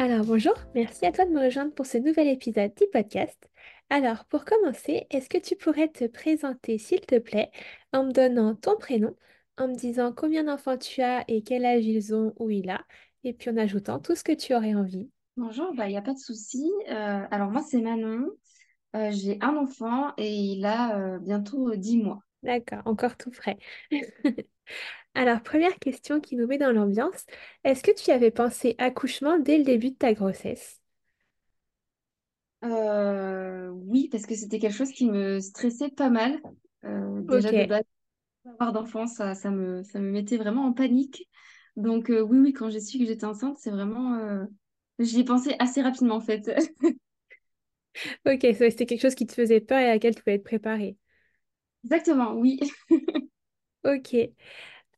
alors bonjour, merci à toi de me rejoindre pour ce nouvel épisode du podcast. Alors pour commencer, est-ce que tu pourrais te présenter s'il te plaît en me donnant ton prénom, en me disant combien d'enfants tu as et quel âge ils ont ou il a, et puis en ajoutant tout ce que tu aurais envie. Bonjour, il bah, n'y a pas de souci. Euh, alors moi c'est Manon, euh, j'ai un enfant et il a euh, bientôt 10 mois. D'accord, encore tout frais. Alors, première question qui nous met dans l'ambiance, est-ce que tu avais pensé accouchement dès le début de ta grossesse? Euh, oui, parce que c'était quelque chose qui me stressait pas mal. Euh, déjà de base, avoir d'enfants, ça, ça me, ça me mettait vraiment en panique. Donc euh, oui, oui, quand j'ai su que j'étais enceinte, c'est vraiment... J'y ai pensé assez rapidement en fait. Ok, c'était quelque chose qui te faisait peur et à laquelle tu pouvais être préparée. Exactement, oui. Ok.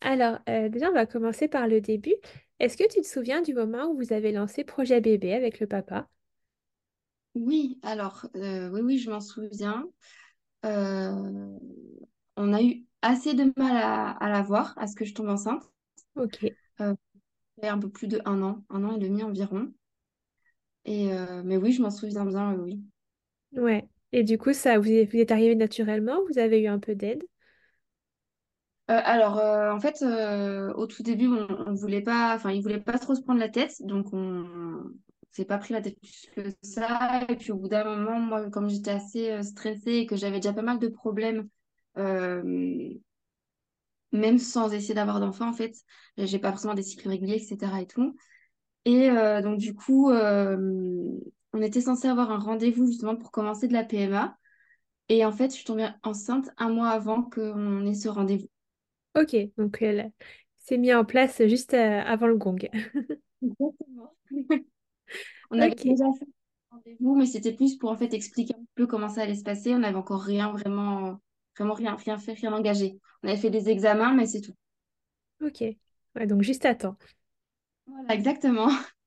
Alors, euh, déjà, on va commencer par le début. Est-ce que tu te souviens du moment où vous avez lancé Projet Bébé avec le papa? Oui, alors, euh, oui, oui, je m'en souviens. Euh, on a eu assez de mal à, à la voir, à ce que je tombe enceinte. Ok. Euh, il y a un peu plus de un an, un an et demi environ. Et, mais oui, je m'en souviens bien, oui. Ouais. Et du coup, ça vous est, vous êtes arrivé naturellement ou vous avez eu un peu d'aide? Euh, alors, euh, en fait, euh, au tout début, on, on voulait pas, enfin, il voulait pas trop se prendre la tête, donc on s'est pas pris la tête plus que ça. Et puis, au bout d'un moment, moi, comme j'étais assez stressée et que j'avais déjà pas mal de problèmes, même sans essayer d'avoir d'enfant, en fait, j'ai pas forcément des cycles réguliers, etc. et tout. Et donc, du coup, on était censé avoir un rendez-vous justement pour commencer de la PMA. Et en fait, je suis tombée enceinte un mois avant qu'on ait ce rendez-vous. Ok, donc elle s'est mis en place juste euh, avant le gong. Exactement. On avait Ok, déjà fait un rendez-vous, mais c'était plus pour en fait expliquer un peu comment ça allait se passer. On n'avait encore rien vraiment, vraiment rien, rien fait, rien engagé. On avait fait des examens, mais c'est tout. ok. Ouais, donc juste à temps. Voilà, exactement.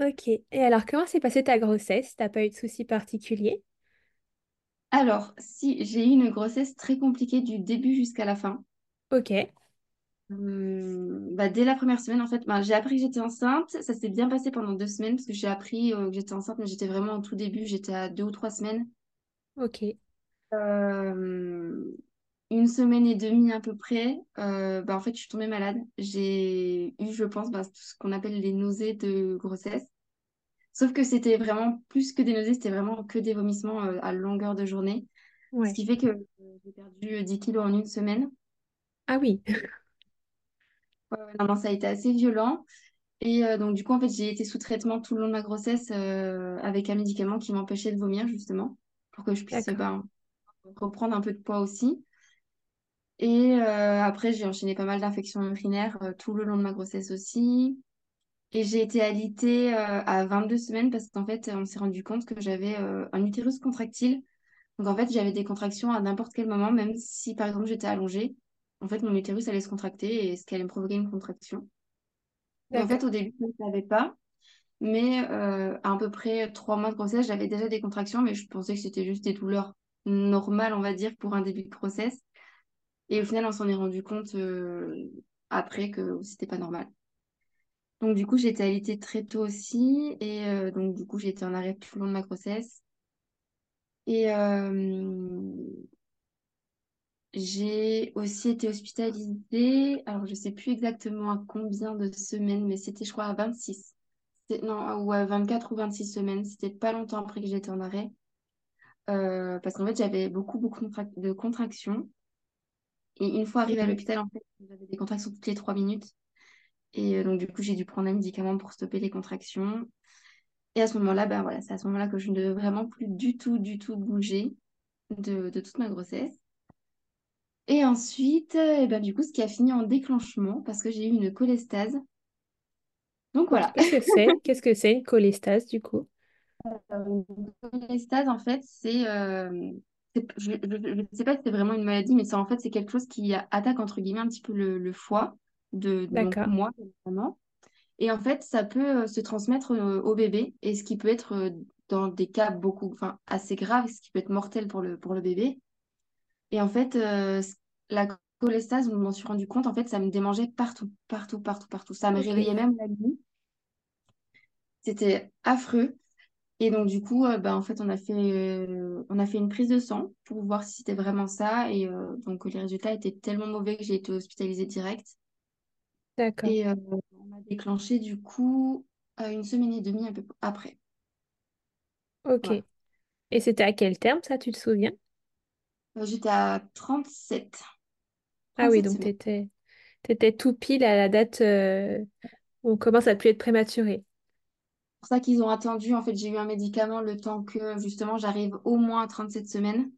Ok. Et alors, comment s'est passée ta grossesse? T'as pas eu de soucis particuliers? Alors, si j'ai eu une grossesse très compliquée du début jusqu'à la fin. Ok, Hum, bah, dès la première semaine, en fait, bah, j'ai appris que j'étais enceinte. Ça s'est bien passé pendant deux semaines parce que j'ai appris euh, que j'étais enceinte, mais j'étais vraiment au tout début. J'étais à deux ou trois semaines. ok. Euh, une semaine et demie à peu près, euh, bah, en fait, je suis tombée malade. J'ai eu, je pense, bah, ce qu'on appelle les nausées de grossesse. Sauf que c'était vraiment plus que des nausées, c'était vraiment que des vomissements euh, à longueur de journée. Ce qui fait que j'ai perdu 10 kilos en une semaine. Ah oui. Ouais, non, non, ça a été assez violent. Et euh, donc, du coup, en fait, j'ai été sous traitement tout le long de ma grossesse euh, avec un médicament qui m'empêchait de vomir, justement, pour que je puisse ben, reprendre un peu de poids aussi. Et euh, après, j'ai enchaîné pas mal d'infections urinaires euh, tout le long de ma grossesse aussi. Et j'ai été alitée euh, à 22 semaines parce qu'en fait, on s'est rendu compte que j'avais euh, un utérus contractile. Donc, en fait, j'avais des contractions à n'importe quel moment, même si, par exemple, j'étais allongée. En fait, mon utérus allait se contracter et ce qui allait me provoquer une contraction. Et en fait, au début, je ne savais pas. Mais euh, à, à peu près trois mois de grossesse, j'avais déjà des contractions, mais je pensais que c'était juste des douleurs normales, on va dire, pour un début de grossesse. Et au final, on s'en est rendu compte euh, après que c'était pas normal. Donc du coup, j'ai été alitée très tôt aussi. Et euh, donc du coup, j'ai été en arrêt tout le long de ma grossesse. Et euh, j'ai aussi été hospitalisée. Alors, je sais plus exactement à combien de semaines, mais c'était, je crois, à 26. C'était- Non, ou à 24 ou 26 semaines. C'était pas longtemps après que j'étais en arrêt. Euh, parce qu'en fait, j'avais beaucoup, beaucoup de contrac- de contractions. Et une fois arrivée à l'hôpital, en fait, j'avais des contractions toutes les trois minutes. Et euh, donc, du coup, j'ai dû prendre un médicament pour stopper les contractions. Et à ce moment-là, ben voilà, c'est à ce moment-là que je ne devais vraiment plus du tout, du tout bouger de, de toute ma grossesse. Et ensuite, eh ben, du coup, ce qui a fini en déclenchement, parce que j'ai eu une cholestase. Donc voilà. qu'est-ce que c'est? Qu'est-ce que c'est une cholestase du coup? Euh, les stase, en fait, c'est, euh, je ne sais pas si c'est vraiment une maladie, mais c'est en fait c'est quelque chose qui attaque entre guillemets un petit peu le, le foie de, de moi notamment. Et en fait, ça peut euh, se transmettre euh, au bébé, et ce qui peut être euh, dans des cas beaucoup, enfin assez graves, ce qui peut être mortel pour le pour le bébé. Et en fait, euh, la cholestase, je m'en suis rendu compte, en fait, ça me démangeait partout, partout, partout, partout. Ça me réveillait même la nuit. C'était affreux. Et donc, du coup, euh, bah, en fait, on a fait, euh, on a fait une prise de sang pour voir si c'était vraiment ça. Et donc, les résultats étaient tellement mauvais que j'ai été hospitalisée direct. D'accord, Et euh, on m'a déclenché, du coup, euh, une semaine et demie un peu après. ok. Voilà. Et c'était à quel terme ça, tu te souviens? Euh, j'étais à trente-sept Ah oui, donc semaines. t'étais, t'étais tout pile à la date euh, où on commence à plus être prématuré. C'est pour ça qu'ils ont attendu. En fait, j'ai eu un médicament le temps que, justement, j'arrive au moins à 37 semaines.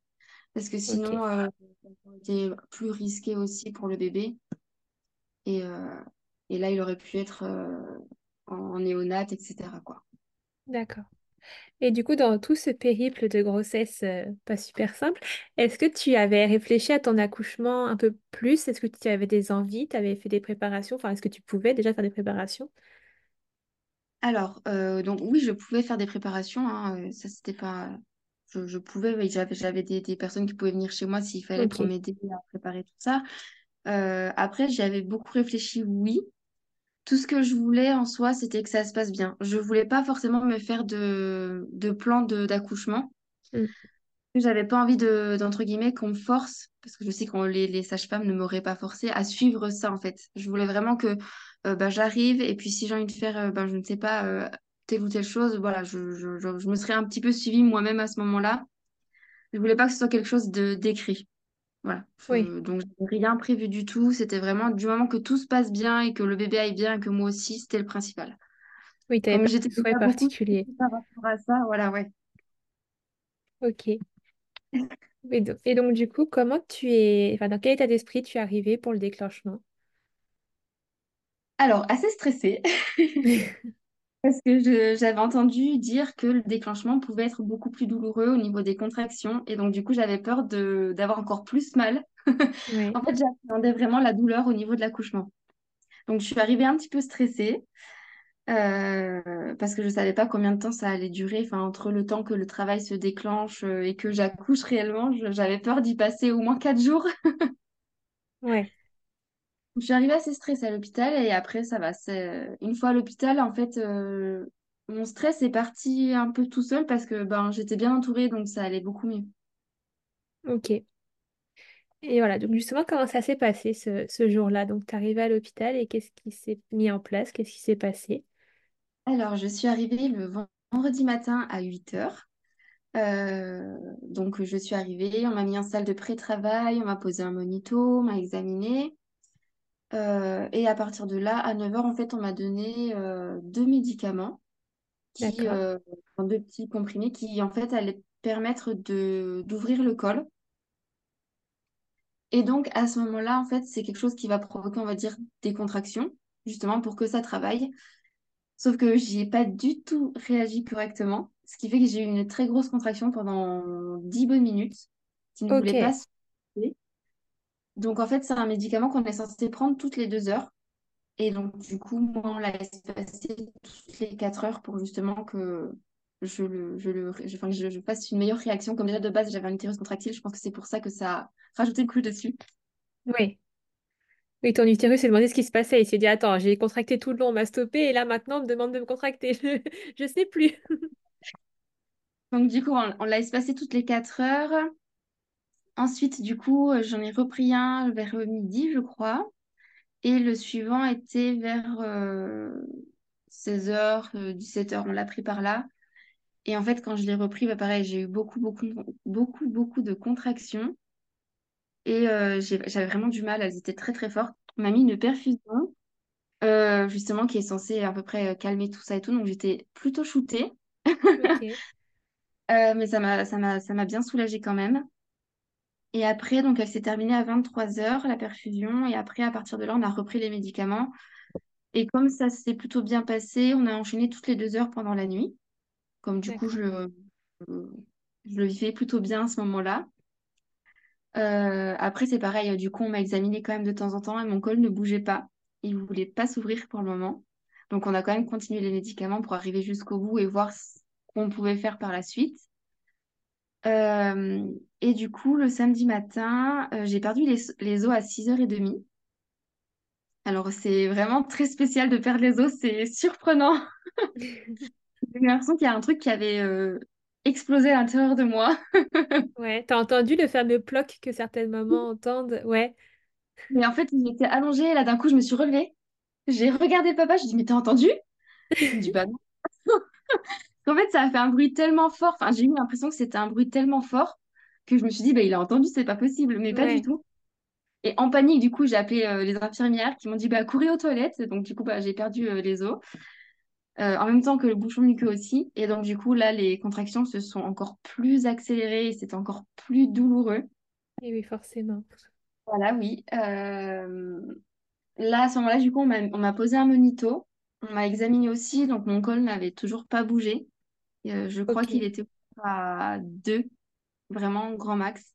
Parce que Ok, sinon, euh, ça aurait été plus risqué aussi pour le bébé. Et, euh, et là, il aurait pu être euh, en, en néonate, etc., quoi. d'accord. Et du coup, dans tout ce périple de grossesse euh, pas super simple, est-ce que tu avais réfléchi à ton accouchement un peu plus? Est-ce que tu avais des envies? Tu avais fait des préparations? Enfin, est-ce que tu pouvais déjà faire des préparations? Alors, euh, donc oui, je pouvais faire des préparations. hein, ça, c'était pas... Je, je pouvais, oui, j'avais, j'avais des, des personnes qui pouvaient venir chez moi s'il fallait pour Ok, m'aider à préparer tout ça. Euh, après, j'y avais beaucoup réfléchi, oui. Tout ce que je voulais en soi, c'était que ça se passe bien. Je voulais pas forcément me faire de, de plan de, d'accouchement. Mm. J'avais pas envie de, d'entre guillemets, qu'on me force, parce que je sais que les, les sages-femmes ne m'auraient pas forcé à suivre ça, en fait. Je voulais vraiment que euh, bah, j'arrive, et puis si j'ai envie de faire, euh, ben, je ne sais pas, telle ou telle chose, voilà, je, je, je, je me serais un petit peu suivie moi-même à ce moment-là. Je voulais pas que ce soit quelque chose de d'écrit. Voilà. Oui, Je- donc, rien prévu du tout. C'était vraiment du moment que tout se passe bien et que le bébé aille bien et que moi aussi, c'était le principal. oui, tu pas j'étais souhait particulier. par rapport à ça, voilà, ouais. Ok. Et donc, et donc, du coup, comment tu es, enfin, dans quel état d'esprit tu es arrivé pour le déclenchement? Alors, assez stressée. Parce que j'avais entendu dire que le déclenchement pouvait être beaucoup plus douloureux au niveau des contractions. Et donc, du coup, j'avais peur d'avoir encore plus mal. En fait, j'attendais vraiment la douleur au niveau de l'accouchement. Donc, je suis arrivée un petit peu stressée euh, parce que je ne savais pas combien de temps ça allait durer. Enfin, entre le temps que le travail se déclenche euh, et que j'accouche réellement, j'avais peur d'y passer au moins quatre jours. ouais, Je suis arrivée assez stressée à l'hôpital et après, ça va. Une fois à l'hôpital, en fait, euh, mon stress est parti un peu tout seul parce que ben, j'étais bien entourée, donc ça allait beaucoup mieux. ok. Et voilà, donc justement, comment ça s'est passé ce, ce jour-là? Donc, tu es arrivé à l'hôpital et qu'est-ce qui s'est mis en place? Qu'est-ce qui s'est passé? Alors, je suis arrivée le vendredi matin à 8 heures. Euh, donc, je suis arrivée, on m'a mis en salle de pré-travail, on m'a posé un monito, on m'a examinée. Euh, et à partir de là, à 9 heures, en fait, on m'a donné euh, deux médicaments, qui, euh, deux petits comprimés qui, en fait, allaient permettre d'ouvrir le col. Et donc, à ce moment-là, en fait, c'est quelque chose qui va provoquer, on va dire, des contractions, justement, pour que ça travaille. Sauf que j'y ai pas du tout réagi correctement, ce qui fait que j'ai eu une très grosse contraction pendant 10 bonnes minutes, qui ne voulait pas se. Donc, en fait, c'est un médicament qu'on est censé prendre toutes les deux heures. Et donc, du coup, moi, on l'a passer toutes les 4 heures pour justement que je, le, je, le, je, enfin, que je, je fasse une meilleure réaction. Comme déjà de base, j'avais un utérus contractile, je pense que c'est pour ça que ça a rajouté le coup dessus. oui. Oui, ton utérus s'est demandé ce qui se passait. Il s'est dit, attends, j'ai contracté tout le long, on m'a stoppé, et là maintenant, on me demande de me contracter. Je, je sais plus. Donc, du coup, on, on l'a passer toutes les 4 heures. Ensuite, du coup, euh, j'en ai repris un vers midi, je crois. Et le suivant était vers 16h, 17h, on l'a pris par là. Et en fait, quand je l'ai repris, bah, pareil, j'ai eu beaucoup, beaucoup, beaucoup, beaucoup de contractions. Et euh, j'avais vraiment du mal, elles étaient très, très fortes. On m'a mis une perfusion, euh, justement, qui est censée à peu près euh, calmer tout ça et tout. Donc, j'étais plutôt shootée. Euh, mais ça m'a, ça m'a, ça m'a bien soulagée quand même. Et après, donc, elle s'est terminée à 23h, la perfusion. Et après, à partir de là, on a repris les médicaments. Et comme ça s'est plutôt bien passé, on a enchaîné toutes les deux heures pendant la nuit. Comme du coup, je le vivais plutôt bien à ce moment-là. Euh, après, c'est pareil, du coup, on m'a examiné quand même de temps en temps et mon col ne bougeait pas. Il ne voulait pas s'ouvrir pour le moment. Donc, on a quand même continué les médicaments pour arriver jusqu'au bout et voir ce qu'on pouvait faire par la suite. Euh, et du coup, le samedi matin, euh, j'ai perdu les, les os à 6h30. Alors, c'est vraiment très spécial de perdre les os, c'est surprenant. J'ai l'impression qu'il y a un truc qui avait euh, explosé à l'intérieur de moi. Ouais, t'as entendu le fameux ploc que certaines mamans entendent? Ouais. Mais en fait, j'étais allongée et là, d'un coup, je me suis relevée. J'ai regardé papa, je dis, mais t'as entendu? Il dit, bah non. En fait, ça a fait un bruit tellement fort. Enfin, j'ai eu l'impression que c'était un bruit tellement fort que je me suis dit, bah, il a entendu, c'est pas possible. Mais pas du tout. Et en panique, du coup, j'ai appelé euh, les infirmières qui m'ont dit, bah, courez aux toilettes. Donc, du coup, bah, j'ai perdu euh, les os. Euh, en même temps que le bouchon muqueux aussi. Et donc, du coup, là, les contractions se sont encore plus accélérées et c'était encore plus douloureux. Et oui, forcément. Voilà, oui. Là, à ce moment-là, du coup, on m'a posé un monito. On m'a examiné aussi, donc mon col n'avait toujours pas bougé. Euh, je crois qu'il était à 2, vraiment grand max.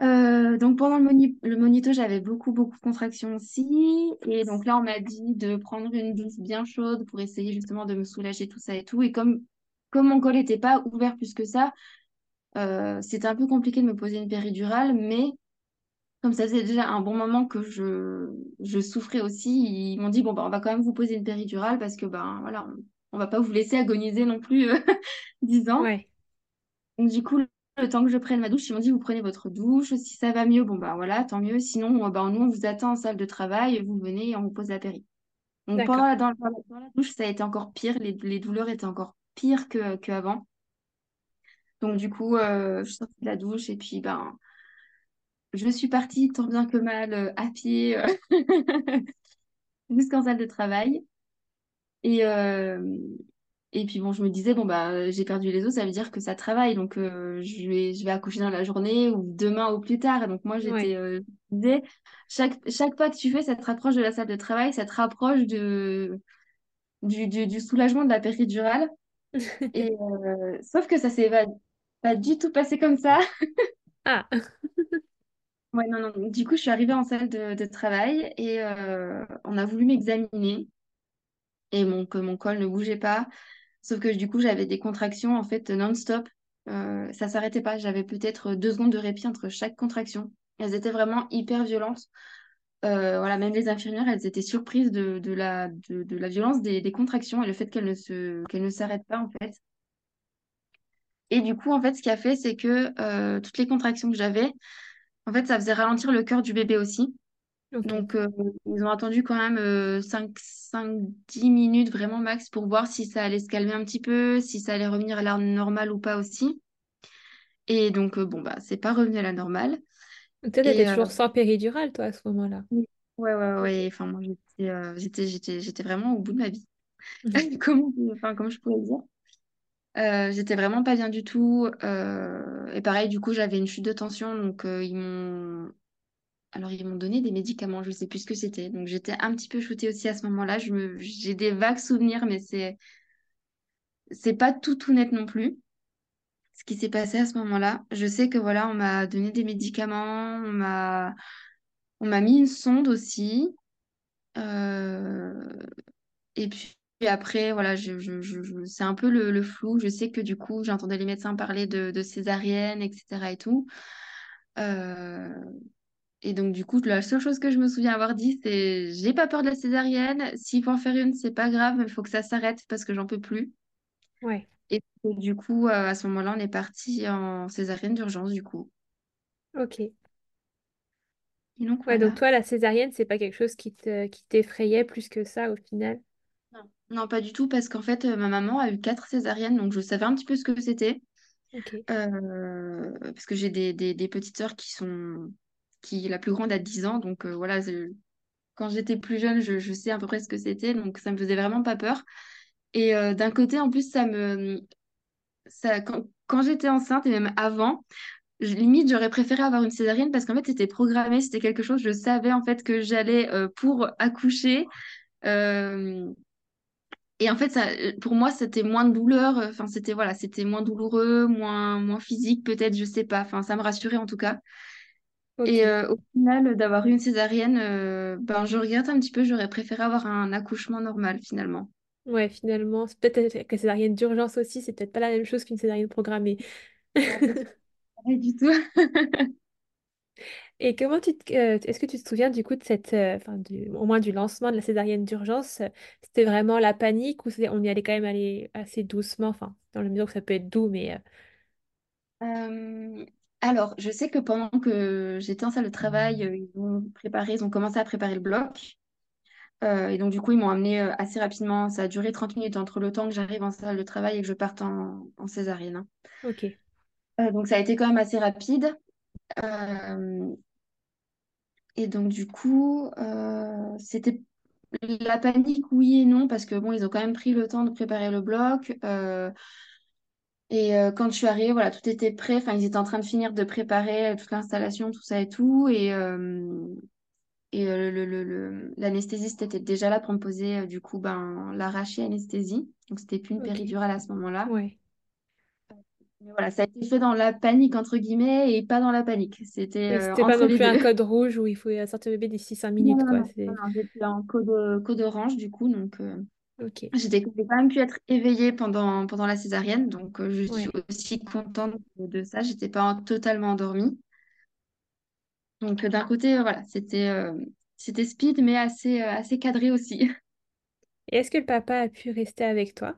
Euh, donc pendant le, moni- le monito, j'avais beaucoup, beaucoup de contractions aussi. Et donc là, on m'a dit de prendre une douche bien chaude pour essayer justement de me soulager tout ça et tout. Et comme, comme mon col n'était pas ouvert plus que ça, euh, c'était un peu compliqué de me poser une péridurale, mais comme ça faisait déjà un bon moment que je, je souffrais aussi, ils m'ont dit, bon, bah, on va quand même vous poser une péridurale parce que, ben, voilà, on, va pas vous laisser agoniser non plus euh, 10 ans. Ouais. Donc, du coup, le temps que je prenne ma douche, ils m'ont dit, vous prenez votre douche. Si ça va mieux, bon, bah, voilà, tant mieux. Sinon, euh, ben, nous, on vous attend en salle de travail, vous venez et on vous pose la péri. Donc, pendant la, dans, dans la, douche, ça a été encore pire. Les, les douleurs étaient encore pires que, qu'avant. Donc, du coup, euh, je suis sortie de la douche et puis, ben, je suis partie tant bien que mal euh, à pied. euh, jusqu'en salle de travail. Et, euh, et puis bon, je me disais, bon, bah, j'ai perdu les os, ça veut dire que ça travaille. Donc, euh, je vais, je vais accoucher dans la journée ou demain ou plus tard. Et donc, moi, j'étais, Ouais. euh, je me disais, chaque, chaque pas que tu fais, ça te rapproche de la salle de travail, ça te rapproche de, du, du, du soulagement de la péridurale. Et, euh, sauf que ça s'est pas, pas du tout passé comme ça. Ah, Ouais, non, non. Du coup, je suis arrivée en salle de, de travail et euh, on a voulu m'examiner. Et mon, que mon col ne bougeait pas. Sauf que du coup, j'avais des contractions en fait non-stop. Euh, ça s'arrêtait pas. J'avais peut-être deux secondes de répit entre chaque contraction. Elles étaient vraiment hyper violentes. Euh, voilà, même les infirmières, elles étaient surprises de, de la, de, de la violence des, des contractions et le fait qu'elles ne se, qu'elles ne s'arrêtent pas en fait. Et du coup, en fait, ce qui a fait, c'est que euh, toutes les contractions que j'avais, en fait, ça faisait ralentir le cœur du bébé aussi. Donc, euh, ils ont attendu quand même euh, 5, 10 minutes vraiment max pour voir si ça allait se calmer un petit peu, si ça allait revenir à l'heure normale ou pas aussi. Et donc, euh, bon, bah, c'est pas revenu à la normale. Donc toi, t'étais euh, toujours sans péridurale, toi, à ce moment-là. ouais, ouais, ouais. Enfin, moi, j'étais, euh, vraiment au bout de ma vie. Comment, enfin, comment je pourrais dire? Euh, j'étais vraiment pas bien du tout. Euh, et pareil, du coup, j'avais une chute de tension. Donc, euh, ils m'ont Alors, ils m'ont donné des médicaments, je sais plus ce que c'était. Donc, j'étais un petit peu shootée aussi à ce moment-là. J'ai des vagues souvenirs, mais c'est c'est pas tout tout net non plus. Ce qui s'est passé à ce moment-là. Je sais que voilà, on m'a donné des médicaments, on m'a on m'a mis une sonde aussi. Euh, Et puis après, voilà, je, c'est un peu le, le flou. Je sais que du coup, j'entendais les médecins parler de, de césarienne, etc. et tout. Euh, Et donc, du coup, la seule chose que je me souviens avoir dit, c'est j'ai pas peur de la césarienne. S'il faut en faire une, c'est pas grave, mais il faut que ça s'arrête parce que j'en peux plus. Ouais. Et du coup, euh, à ce moment-là, on est parti en césarienne d'urgence, du coup. Ok. Et donc, Ouais, donc toi, la césarienne, c'est pas quelque chose qui te, qui t'effrayait plus que ça au final? Non, Non, pas du tout, parce qu'en fait, euh, ma maman a eu quatre césariennes, donc je savais un petit peu ce que c'était. Euh, parce que j'ai des, des, des petites sœurs qui sont. Qui La plus grande a 10 ans, donc euh, voilà, quand j'étais plus jeune, je, sais à peu près ce que c'était, donc ça me faisait vraiment pas peur. Et euh, d'un côté, en plus, ça me, ça, quand, j'étais enceinte et même avant, limite, j'aurais préféré avoir une césarienne parce qu'en fait, c'était programmé, c'était quelque chose, je savais en fait que j'allais euh, pour accoucher. Et en fait, ça, pour moi, c'était moins de douleur. Enfin, c'était voilà, c'était moins douloureux, moins, moins physique, peut-être, je sais pas. Enfin, ça me rassurait en tout cas. Et euh, au final, d'avoir eu une césarienne, euh, ben, je regrette un petit peu. J'aurais préféré avoir un accouchement normal finalement. Ouais, finalement, c'est peut-être que césarienne d'urgence aussi, c'est peut-être pas la même chose qu'une césarienne programmée. Pas du tout. Et comment tu te- euh, est-ce que tu te souviens du coup de cette, enfin, du, au moins du lancement de la césarienne d'urgence, c'était vraiment la panique ou on y allait quand même aller assez doucement, enfin, dans la mesure que ça peut être doux, mais Euh, alors, je sais que pendant que j'étais en salle de travail, euh, ils ont préparé, ils ont commencé à préparer le bloc. Euh, et donc, du coup, ils m'ont amené euh, assez rapidement. Ça a duré 30 minutes entre le temps que j'arrive en salle de travail et que je parte en, en césarienne. hein. ok, Euh, donc, ça a été quand même assez rapide. Euh, et donc, du coup, c'était la panique, oui et non, parce que bon, ils ont quand même pris le temps de préparer le bloc. Et euh, quand je suis arrivée, voilà, tout était prêt. Enfin, ils étaient en train de finir de préparer euh, toute l'installation, tout ça et tout. Et, euh, et euh, le, le- le- l'anesthésiste était déjà là pour me poser, du coup, ben, l'arraché anesthésie. Donc, c'était plus une péridurale à ce moment-là. Mais voilà, ça a été fait dans la panique, entre guillemets, et pas dans la panique. C'était Oui, euh, c'était pas non plus deux. un code rouge où il faut sortir le bébé d'ici 5 Non, minutes, non, quoi. non, en code, code orange, du coup, donc euh, ok, j'étais, j'ai quand même pu être éveillée pendant, pendant la césarienne, donc euh, je suis aussi contente de, ça. J'étais pas en- totalement endormie. Donc euh, d'un côté, euh, voilà, c'était euh, c'était speed, mais assez, euh, assez cadré aussi. Et est-ce que le papa a pu rester avec toi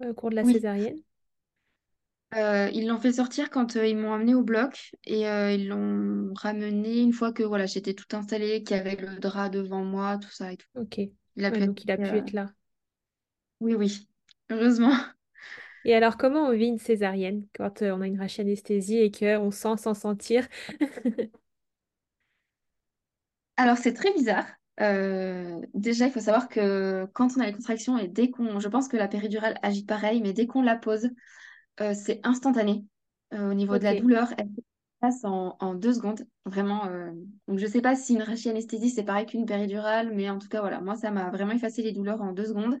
au cours de la Oui, césarienne? Ils l'ont fait sortir quand ils m'ont amené au bloc et ils l'ont ramené une fois que voilà, j'étais tout installée, qu'il y avait le drap devant moi, tout ça et tout. Ok, Il a ouais, pu être... donc il a pu être là. Oui, oui, heureusement. Et alors, comment on vit une césarienne quand euh, on a une rachie anesthésie et qu'on sent sans sentir? Alors, c'est très bizarre. Euh, déjà, il faut savoir que quand on a les contractions et dès qu'on... Je pense que la péridurale agit pareil, mais dès qu'on la pose, euh, c'est instantané. Au niveau de la douleur, elle se passe en, en deux secondes. Vraiment. Donc, je sais pas si une rachie anesthésie, c'est pareil qu'une péridurale, mais en tout cas, voilà, moi, ça m'a vraiment effacé les douleurs en deux secondes.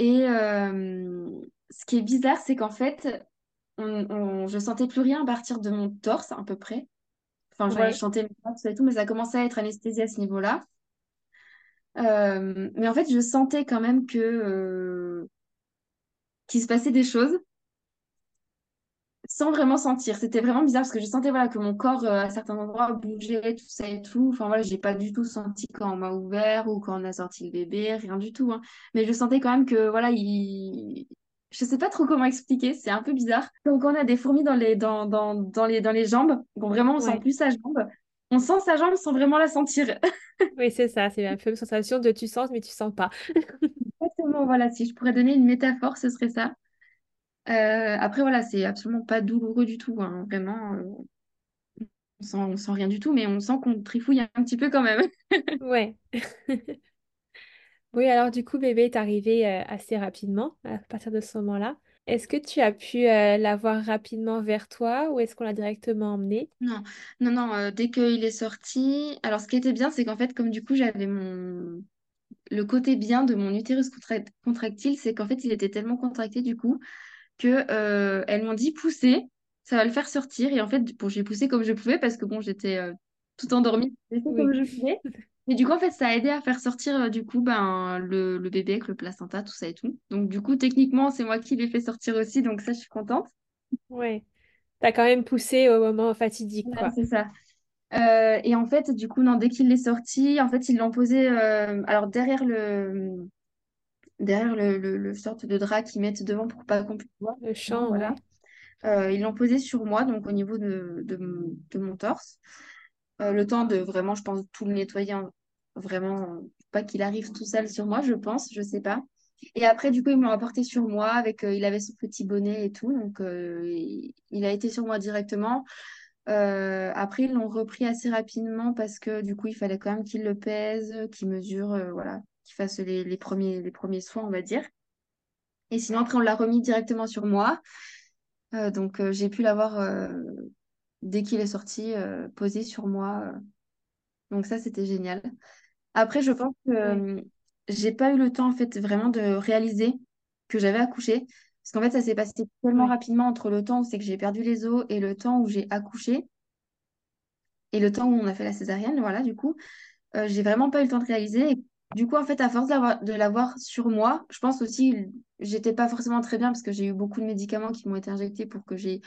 Et euh, ce qui est bizarre, c'est qu'en fait, on, on- je sentais plus rien à partir de mon torse, à peu près. Enfin, je je sentais mes ça et tout, mais ça commençait à être anesthésié à ce niveau-là. Euh, mais en fait, je sentais quand même que, euh, qu'il se passait des choses sans vraiment sentir. C'était vraiment bizarre parce que je sentais voilà, que mon corps, euh, à certains endroits, bougeait, tout ça et tout. Enfin, voilà, j'ai pas du tout senti quand on m'a ouvert ou quand on a sorti le bébé, rien du tout. hein. Mais je sentais quand même que, voilà, il... Je sais pas trop comment expliquer, c'est un peu bizarre. Donc, on a des fourmis dans les, dans, dans, dans les, dans les jambes. Donc, vraiment, on sent plus sa jambe. On sent sa jambe sans vraiment la sentir. Oui, c'est ça, c'est la même sensation de tu sens, mais tu sens pas. Exactement, voilà, si je pourrais donner une métaphore, ce serait ça. Euh, après, voilà, c'est absolument pas douloureux du tout, hein. Vraiment, euh, on sent, on sent rien du tout, mais on sent qu'on trifouille un petit peu quand même. Ouais. Oui, alors du coup, bébé est arrivé euh, assez rapidement à partir de ce moment-là. Est-ce que tu as pu euh, l'avoir rapidement vers toi ou est-ce qu'on l'a directement emmené? Non, non, non, dès qu'il est sorti. Alors, ce qui était bien, c'est qu'en fait, comme du coup, j'avais mon. Le côté bien de mon utérus contra- contractile, c'est qu'en fait, il était tellement contracté du coup que euh, elles m'ont dit pousser, ça va le faire sortir. Et en fait, bon, j'ai poussé comme je pouvais parce que bon, j'étais euh, tout endormie, j'ai fait comme Oui. je pouvais. Et du coup, en fait, ça a aidé à faire sortir euh, du coup ben, le, le bébé avec le placenta, tout ça et tout. Donc, du coup, techniquement, c'est moi qui l'ai fait sortir aussi, donc ça, je suis contente. Ouais. T'as quand même poussé au moment fatidique, Ouais, c'est ça. Euh, et en fait, du coup, non, dès qu'il est sorti, en fait, ils l'ont posé euh, alors derrière le derrière le, le, le sorte de drap qu'ils mettent devant pour pas qu'on puisse voir. Le chant, voilà. ouais. Euh, ils l'ont posé sur moi, donc au niveau de, de, mon de mon torse. Euh, le temps de vraiment, je pense, tout le nettoyer, hein. vraiment, pas qu'il arrive tout seul sur moi, je pense, je sais pas. Et après, du coup, ils me l'ont apporté sur moi avec, euh, il avait son petit bonnet et tout, donc il, il a été sur moi directement. Euh, après, ils l'ont repris assez rapidement parce que du coup, il fallait quand même qu'il le pèse, qu'il mesure, euh, voilà, fasse les, les premiers, les premiers soins, on va dire. Et sinon, après, on l'a remis directement sur moi. Euh, donc, euh, j'ai pu l'avoir euh, dès qu'il est sorti, posé sur moi. Donc, ça, c'était génial. Après, je pense que j'ai pas eu le temps en fait vraiment de réaliser que j'avais accouché. Parce qu'en fait, ça s'est passé tellement rapidement entre le temps où c'est que j'ai perdu les os et le temps où j'ai accouché et le temps où on a fait la césarienne. Voilà, du coup, j'ai vraiment pas eu le temps de réaliser. Et du coup, en fait, à force de l'avoir sur moi, je pense aussi, j'étais pas forcément très bien parce que j'ai eu beaucoup de médicaments qui m'ont été injectés pour que j'ai,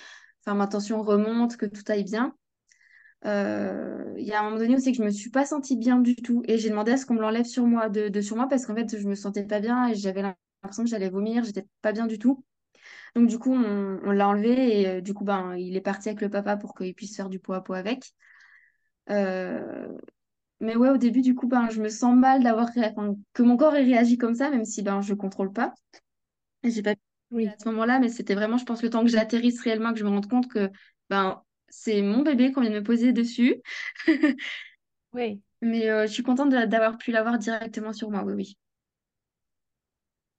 enfin, ma tension remonte, que tout aille bien. Euh, Il y a un moment donné où c'est que je me suis pas sentie bien du tout et j'ai demandé à ce qu'on me l'enlève sur moi, de, sur moi parce qu'en fait, je me sentais pas bien et j'avais l'impression que j'allais vomir, j'étais pas bien du tout. Donc du coup, on, on l'a enlevé et euh, du coup, ben, il est parti avec le papa pour qu'il puisse faire du pot à pot avec. Euh, mais ouais, au début, du coup, ben, je me sens mal d'avoir ré- enfin, que mon corps ait réagi comme ça, même si ben, je contrôle pas. J'ai pas pu Oui. à ce moment-là, mais c'était vraiment, je pense, le temps que j'atterrisse réellement, que je me rende compte que ben, c'est mon bébé qu'on vient de me poser dessus. Ouais. Mais euh, je suis contente d'avoir pu l'avoir directement sur moi, oui, oui.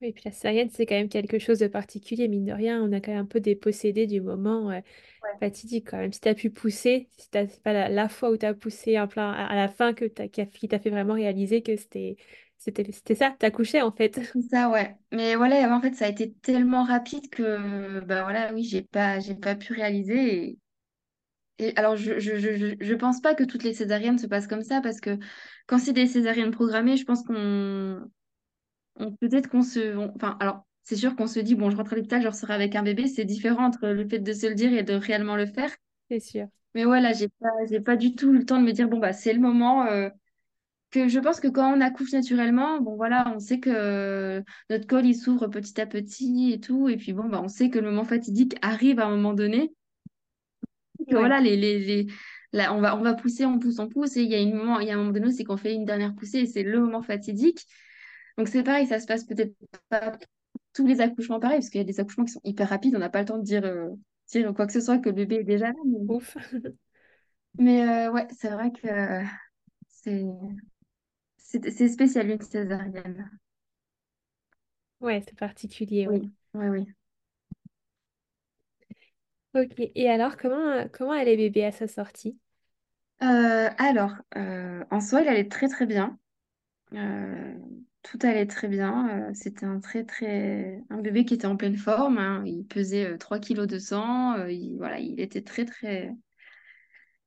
Oui, puis la césarienne, c'est quand même quelque chose de particulier, mine de rien. On a quand même un peu dépossédé du moment euh, Ouais. fatidique quand même. Si tu as pu pousser, si t'as- c'est pas la, la fois où tu as poussé en plein, à à la fin que t'as, qui t'a fait vraiment réaliser que c'était c'était c'était ça, couché en fait. C'est ça, ouais. Mais voilà, en fait, ça a été tellement rapide que, ben voilà, oui, j'ai pas, j'ai pas pu réaliser. Et, et alors, je, je, je, je pense pas que toutes les césariennes se passent comme ça, parce que quand c'est des césariennes programmées, je pense qu'on, on- peut-être qu'on se, on- enfin, alors, c'est sûr qu'on se dit, bon, je rentre à l'hôpital, je ressors avec un bébé, c'est différent entre le fait de se le dire et de réellement le faire. C'est sûr. Mais ouais, là, j'ai pas, j'ai pas du tout eu le temps de me dire, bon, bah, c'est le moment. euh, que je pense que quand on accouche naturellement, bon voilà, on sait que notre col il s'ouvre petit à petit et tout, et puis bon bah on sait que le moment fatidique arrive à un moment donné, que Ouais. voilà les les, les là, on va on va pousser, on pousse, on pousse, et il y a une moment, il y a un moment donné, c'est qu'on fait une dernière poussée et c'est le moment fatidique. Donc c'est pareil, ça se passe peut-être pas tous les accouchements pareil, parce qu'il y a des accouchements qui sont hyper rapides, on n'a pas le temps de dire euh, dire quoi que ce soit que le bébé est déjà là. Mais, Ouf. mais, euh, ouais, c'est vrai que euh, c'est c'est spécial une césarienne. Ouais, c'est particulier. Oui, oui, oui. Ok. Et alors, comment, comment est bébé à sa sortie? Euh, alors, en soi, il allait très très bien. Euh, tout allait très bien. Euh, c'était un très très un bébé qui était en pleine forme. hein. Il pesait euh, 3 kg de sang. Euh, il, voilà, il était très très.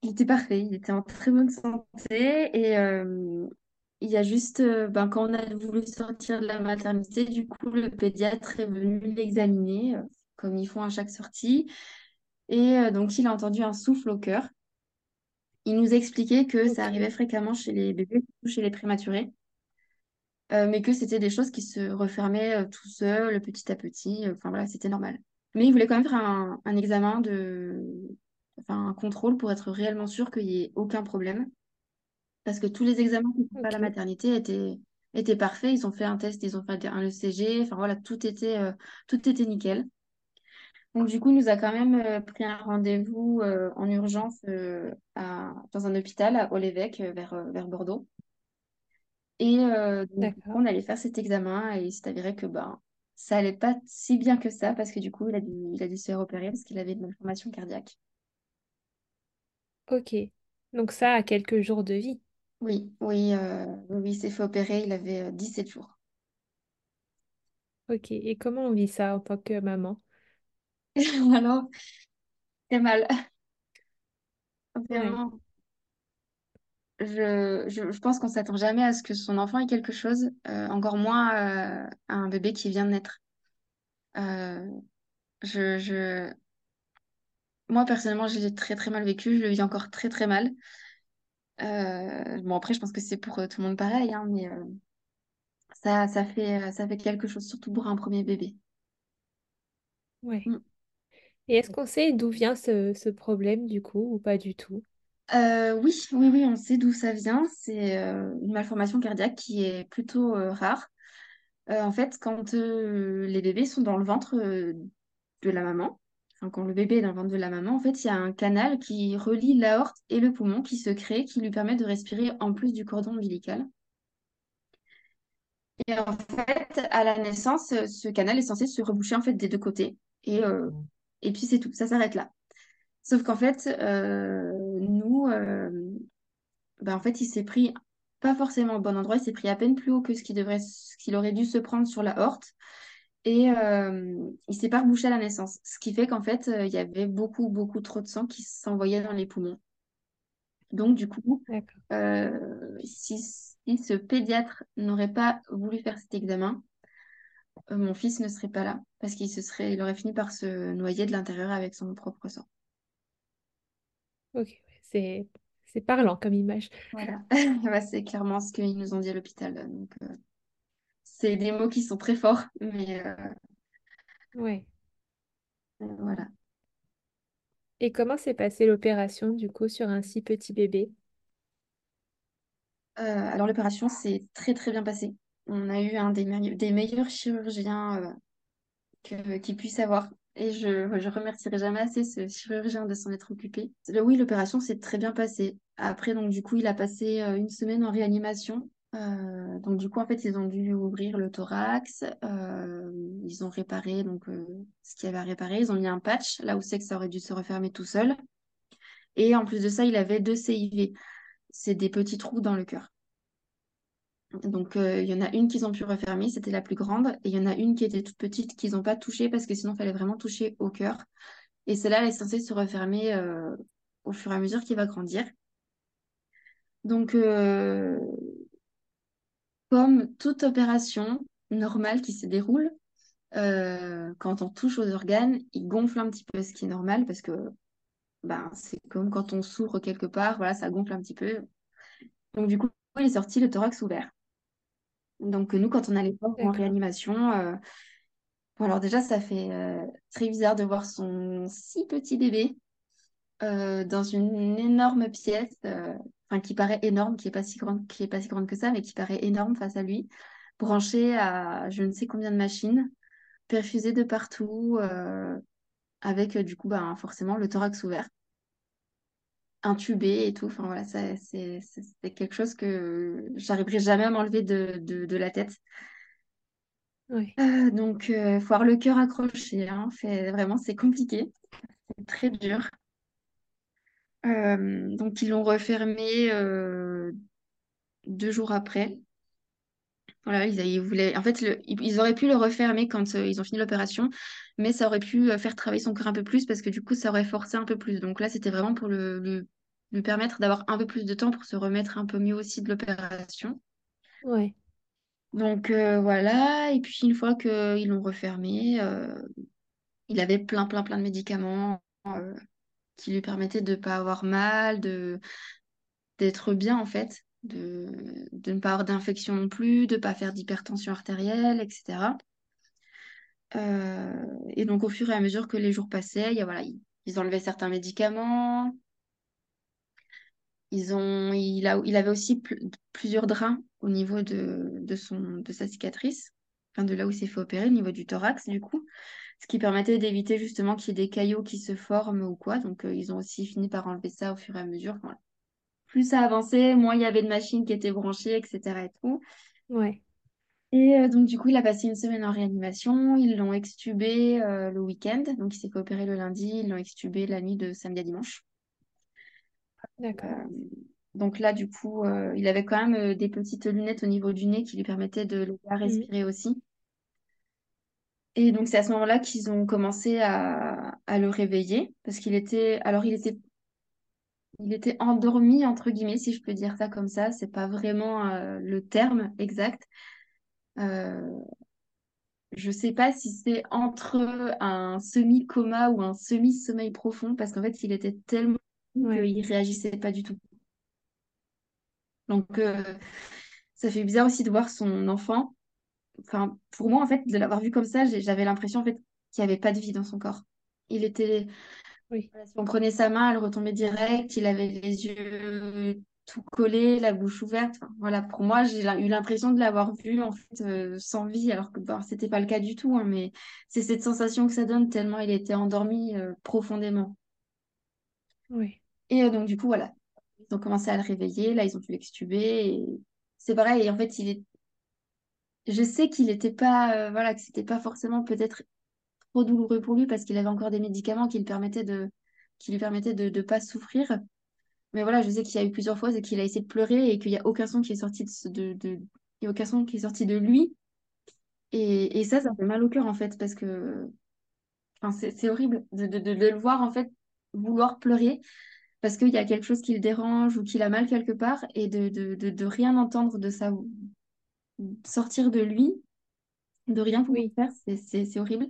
Il était parfait. Il était en très bonne santé. Et euh, il y a juste, euh, ben, quand on a voulu sortir de la maternité, du coup, le pédiatre est venu l'examiner, euh, comme ils font à chaque sortie. Et euh, donc, il a entendu un souffle au cœur. Il nous expliquait que ça arrivait fréquemment chez les bébés, chez les prématurés, euh, mais que c'était des choses qui se refermaient euh, tout seul, petit à petit. euh, Enfin voilà, c'était normal. Mais il voulait quand même faire un, un examen de, enfin un contrôle pour être réellement sûr qu'il n'y ait aucun problème, parce que tous les examens qu'ils ont fait à la maternité étaient étaient parfaits. Ils ont fait un test, ils ont fait un ECG. Enfin voilà, tout était euh, tout était nickel. Donc du coup, il nous a quand même euh, pris un rendez-vous euh, en urgence euh, à- dans un hôpital à Haut-l'Évêque euh, vers, vers Bordeaux. Et euh, donc, on allait faire cet examen et il s'est avéré que ben, ça allait pas si bien que ça parce que du coup, il a dû, il a dû se faire opérer parce qu'il avait une malformation cardiaque. Ok. Donc ça a quelques jours de vie. Oui, oui, euh, oui, il s'est fait opérer, il avait euh, sept jours. Ok. Et comment on vit ça en tant que maman? Alors, c'est mal. Ouais. Vraiment, je, je, je pense qu'on s'attend jamais à ce que son enfant ait quelque chose, euh, encore moins euh, à un bébé qui vient de naître. Euh, je, je... Moi, personnellement, j'ai très très mal vécu, je le vis encore très très mal. Bon, après, je pense que c'est pour tout le monde pareil, hein, mais ça, ça fait, ça fait quelque chose, surtout pour un premier bébé. Ouais. Mm. Et est-ce qu'on sait d'où vient ce, ce problème du coup ou pas du tout? Euh, oui, oui, oui, on sait d'où ça vient. C'est euh, une malformation cardiaque qui est plutôt euh, rare. En fait, quand les bébés sont dans le ventre de la maman, enfin, quand le bébé est dans le ventre de la maman, en fait, il y a un canal qui relie l'aorte et le poumon qui se crée, qui lui permet de respirer en plus du cordon ombilical. Et en fait, à la naissance, ce canal est censé se reboucher en fait des deux côtés. Et, euh, et puis c'est tout, ça s'arrête là. Sauf qu'en fait, euh, nous, euh, ben, en fait, il s'est pris pas forcément au bon endroit. Il s'est pris à peine plus haut que ce qu'il devrait, ce qu'il aurait dû se prendre sur la horte. Et euh, il s'est pas rebouché à la naissance. Ce qui fait qu'en fait, il y avait beaucoup, beaucoup trop de sang qui s'envoyait dans les poumons. Donc, du coup, euh, si, si, ce pédiatre n'aurait pas voulu faire cet examen, mon fils ne serait pas là parce qu'il se serait, il aurait fini par se noyer de l'intérieur avec son propre sang. Ok, c'est c'est parlant comme image. Voilà, c'est clairement ce qu'ils nous ont dit à l'hôpital. Donc, c'est des mots qui sont très forts, mais euh, ouais. voilà. Et comment s'est passée l'opération du coup sur un si petit bébé? Euh, alors l'opération s'est très très bien passée. On a eu un des, des meilleurs chirurgiens euh, qu'il puisse avoir. Et je, je remercierai jamais assez ce chirurgien de s'en être occupé. Oui, l'opération s'est très bien passée. Après, donc du coup, il a passé une semaine en réanimation. Euh, donc du coup, en fait, ils ont dû ouvrir le thorax, euh, ils ont réparé donc euh, ce qu'il y avait à réparer, ils ont mis un patch là où c'est que ça aurait dû se refermer tout seul. Et en plus de ça, il avait deux CIV, c'est des petits trous dans le cœur. Donc il y en a une qu'ils ont pu refermer, c'était la plus grande, et il y en a une qui était toute petite qu'ils n'ont pas touchée parce que sinon il fallait vraiment toucher au cœur. Et celle-là, elle est censée se refermer au fur et à mesure qu'il va grandir. Donc comme toute opération normale qui se déroule, euh, quand on touche aux organes, il gonfle un petit peu, ce qui est normal parce que ben, c'est comme quand on s'ouvre quelque part, voilà, ça gonfle un petit peu. Donc du coup, il est sorti le thorax ouvert. Donc nous, quand on allait voir en réanimation, euh, alors déjà, ça fait euh, très bizarre de voir son si petit bébé dans une énorme pièce enfin qui paraît énorme, qui est pas si grande, qui est pas si grande que ça, mais qui paraît énorme face à lui, branché à je ne sais combien de machines, perfusé de partout, euh, avec euh, du coup ben, forcément le thorax ouvert, intubé et tout. Enfin voilà, c'est quelque chose que j'arriverai jamais à m'enlever de, de, la tête. Oui. Euh, donc, il faut avoir le cœur accroché. Hein, vraiment, c'est compliqué. C'est très dur. Euh, donc, ils l'ont refermé euh, deux jours après. Voilà, ils, voulaient... En fait, ils auraient pu le refermer quand euh, ils ont fini l'opération, mais ça aurait pu faire travailler son cœur un peu plus parce que du coup, ça aurait forcé un peu plus. Donc là, c'était vraiment pour le, lui permettre d'avoir un peu plus de temps pour se remettre un peu mieux aussi de l'opération. Ouais. Donc voilà, et puis une fois qu'ils l'ont refermé, il avait plein, plein, plein de médicaments qui lui permettait de ne pas avoir mal, de d'être bien en fait, de, de ne pas avoir d'infection non plus, de ne pas faire d'hypertension artérielle, etc. Euh, et donc au fur et à mesure que les jours passaient, y a, voilà, ils enlevaient certains médicaments. Ils ont, il, a, il avait aussi plusieurs drains au niveau de, de, son, de sa cicatrice, de là où il s'est fait opérer, au niveau du thorax du coup ce qui permettait d'éviter justement qu'il y ait des caillots qui se forment ou quoi. Donc, euh, ils ont aussi fini par enlever ça au fur et à mesure. plus ça avançait, moins il y avait de machines qui étaient branchées, etc. Et. Ouais. Et euh, donc, du coup, il a passé une semaine en réanimation. Ils l'ont extubé euh, le week-end. Donc, il s'est fait opérer le lundi. Ils l'ont extubé la nuit de samedi à dimanche. D'accord. donc là, du coup, il avait quand même des petites lunettes au niveau du nez qui lui permettaient de le mmh. respirer aussi. Et donc, c'est à ce moment-là qu'ils ont commencé à, le réveiller parce qu'il était. Alors, il était. Il était endormi, entre guillemets, si je peux dire ça comme ça. C'est pas vraiment euh, le terme exact. Euh, je sais pas si c'est entre un semi-coma ou un semi-sommeil profond parce qu'en fait, il était tellement ouais. qu'il réagissait pas du tout. Donc, euh, ça fait bizarre aussi de voir son enfant enfin, pour moi, en fait, de l'avoir vu comme ça, j'avais l'impression en fait, qu'il n'y avait pas de vie dans son corps. Il était. Oui. Si on prenait sa main, elle retombait direct. Il avait les yeux tout collés, la bouche ouverte. voilà, pour moi, j'ai eu l'impression de l'avoir vu en fait euh, sans vie, alors que bon, c'était pas le cas du tout. Hein, mais c'est cette sensation que ça donne tellement il était endormi euh, profondément. Oui. Et euh, donc du coup, voilà, ils ont commencé à le réveiller. Là, ils ont pu l'extuber. Et... C'est pareil. Et en fait, il est je sais qu'il n'était pas, voilà, que c'était pas forcément peut-être trop douloureux pour lui parce qu'il avait encore des médicaments qui, le permettaient de, qui lui permettaient de ne pas souffrir. Mais voilà, je sais qu'il y a eu plusieurs fois et qu'il a essayé de pleurer et qu'il n'y a aucun son qui est sorti de, de, de- il y a aucun son qui est sorti de lui. Et, et ça, ça fait mal au cœur en fait, parce que enfin, c'est c'est horrible de, de, de, de le voir en fait vouloir pleurer parce qu'il y a quelque chose qui le dérange ou qu'il a mal quelque part et de, de, de, de rien entendre de ça sortir de lui, de rien pouvoir Oui. faire, c'est c'est- c'est horrible.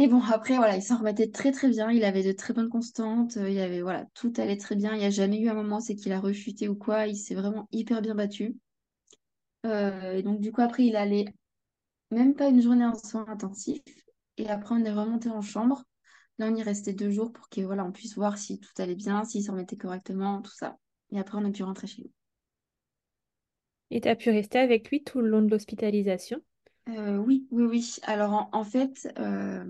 Et bon, après, voilà, il s'en remettait très très bien. Il avait de très bonnes constantes. euh, Il avait, voilà, tout allait très bien. Il n'y a jamais eu un moment, c'est qu'il a rechuté ou quoi. Il s'est vraiment hyper bien battu. Euh, et donc, du coup, après, il allait même pas une journée en soins intensifs. Et après, on est remonté en chambre. Là, on y restait deux jours pour que, voilà, puisse voir si tout allait bien, s'il s'en remettait correctement, tout ça. Et après, on a pu rentrer chez nous. Et tu as pu rester avec lui tout le long de l'hospitalisation? Euh, oui, oui, oui. Alors, en, en fait, euh,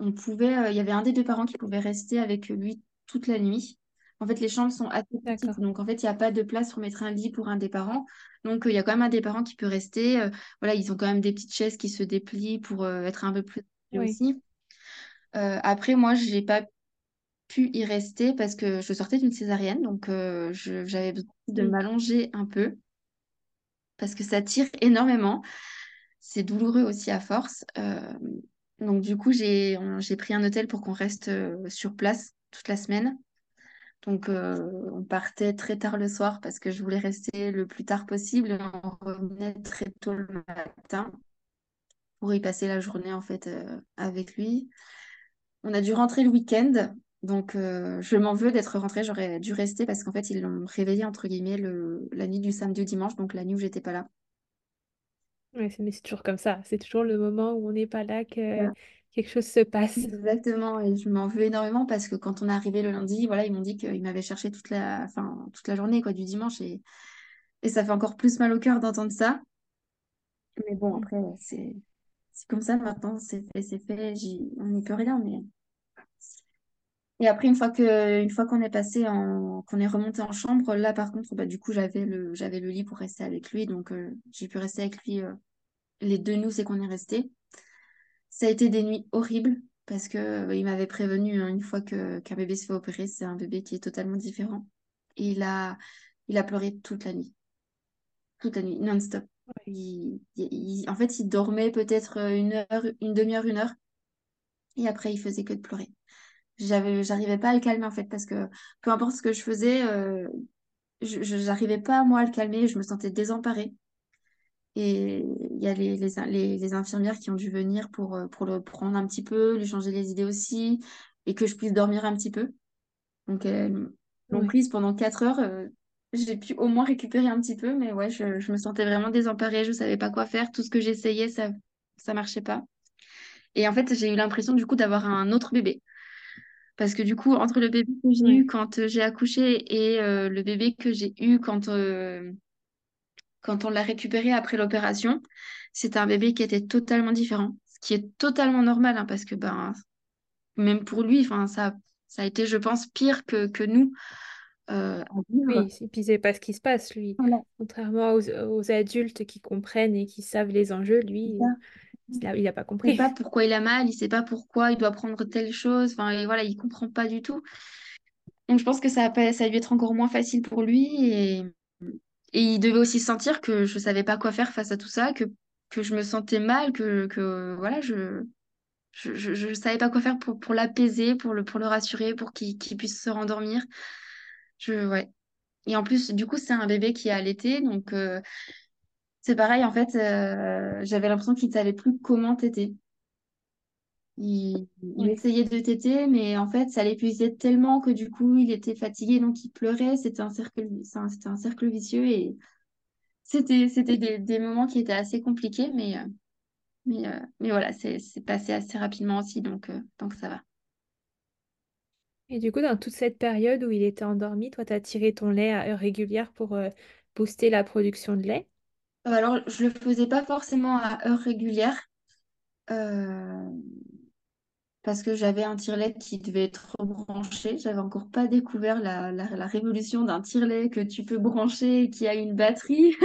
on pouvait, euh, il y avait un des deux parents qui pouvait rester avec lui toute la nuit. En fait, les chambres sont assez petites, D'accord. donc en fait, il n'y a pas de place pour mettre un lit pour un des parents. Donc, euh, il y a quand même un des parents qui peut rester. Euh, voilà, ils ont quand même des petites chaises qui se déplient pour euh, être un peu plus Oui. aussi. Euh, après, moi, je n'ai pas pu y rester parce que je sortais d'une césarienne, donc euh, je- j'avais besoin de Mm. m'allonger un peu parce que ça tire énormément. C'est douloureux aussi à force. Euh, donc du coup, j'ai pris un hôtel pour qu'on reste euh, sur place toute la semaine. Donc euh, on partait très tard le soir parce que je voulais rester le plus tard possible. On revenait très tôt le matin pour y passer la journée en fait avec lui. On a dû rentrer le week-end. Donc je m'en veux d'être rentrée. J'aurais dû rester parce qu'en fait ils l'ont réveillé entre guillemets le, la nuit du samedi au dimanche, donc la nuit où j'étais pas là. Ouais, c'est- mais c'est toujours comme ça. C'est toujours le moment où on n'est pas là que quelque chose se passe. Exactement, et je m'en veux énormément parce que quand on est arrivé le lundi, voilà, ils m'ont dit qu'ils m'avaient cherché toute la, enfin, toute la journée quoi, du dimanche et, et ça fait encore plus mal au cœur d'entendre ça. Mais bon, Mm. après, c'est c'est comme ça maintenant, c'est fait, c'est fait, j'y- on n'y peut rien. Mais... Et après, une fois que, une fois qu'on est passé en, qu'on est remonté en chambre, là par contre, bah, du coup, j'avais le, j'avais le lit pour rester avec lui, donc euh, j'ai pu rester avec lui euh, les deux nuits, c'est qu'on est resté. Ça a été des nuits horribles parce que euh, il m'avait prévenu hein, une fois que qu'un bébé se fait opérer, c'est un bébé qui est totalement différent. Et il a, il a pleuré toute la nuit, toute la nuit, non-stop. Ouais. Il, il- il- en fait, il dormait peut-être une heure, une demi-heure, une heure, et après, il faisait que de pleurer. J'avais, j'arrivais pas à le calmer en fait parce que peu importe ce que je faisais, euh, je, j'arrivais pas moi à le calmer, je me sentais désemparée. Et il y a les, les, les- les infirmières qui ont dû venir pour, euh, pour le prendre un petit peu, lui changer les idées aussi, et que je puisse dormir un petit peu. Donc, elles m'ont prise pendant quatre heures. euh, j'ai pu au moins récupérer un petit peu, mais ouais, je, je me sentais vraiment désemparée, je savais pas quoi faire. Tout ce que j'essayais, ça, ça marchait pas. Et en fait, j'ai eu l'impression du coup d'avoir un autre bébé. Parce que du coup, entre le bébé que j'ai eu quand euh, j'ai accouché et euh, le bébé que j'ai eu quand, euh, quand on l'a récupéré après l'opération, c'était un bébé qui était totalement différent. Ce qui est totalement normal, hein, parce que ben, même pour lui, ça, ça a été, je pense, pire que, que nous euh. Oui, et puis c'est pas ce qui se passe, lui. Voilà, Contrairement aux, aux adultes qui comprennent et qui savent les enjeux, c'est lui, il a, il a pas Il sait compris. pas pourquoi il a mal, il sait pas pourquoi il doit prendre telle chose. Enfin, et voilà, il comprend pas du tout. Donc, je pense que ça a, pas- ça a dû être encore moins facile pour lui. Et, et il devait aussi sentir que je savais pas quoi faire face à tout ça, que, que je me sentais mal, que, que voilà, je, je, je, je savais pas quoi faire pour, pour l'apaiser, pour le, pour le rassurer, pour qu'il qu'il puisse se rendormir. Je, ouais. Et en plus, du coup, c'est un bébé qui est allaité, donc euh, c'est pareil, en fait, euh, j'avais l'impression qu'il ne savait plus comment téter. Il, essayait de téter, mais en fait, ça l'épuisait tellement que du coup, il était fatigué, donc il pleurait. C'était un cercle, c'est un- c'était un cercle vicieux et c'était, c'était des, des moments qui étaient assez compliqués, mais, euh, mais, euh, mais voilà, c'est, passé assez rapidement aussi, donc, donc ça va. Et du coup, dans toute cette période où il était endormi, toi, tu as tiré ton lait à heure régulière pour booster la production de lait? Euh, Alors, je le faisais pas forcément à heure régulière. euh, parce que j'avais un tire-lait qui devait être branché. J'avais encore pas découvert la, la, la révolution d'un tire-lait que tu peux brancher et qui a une batterie,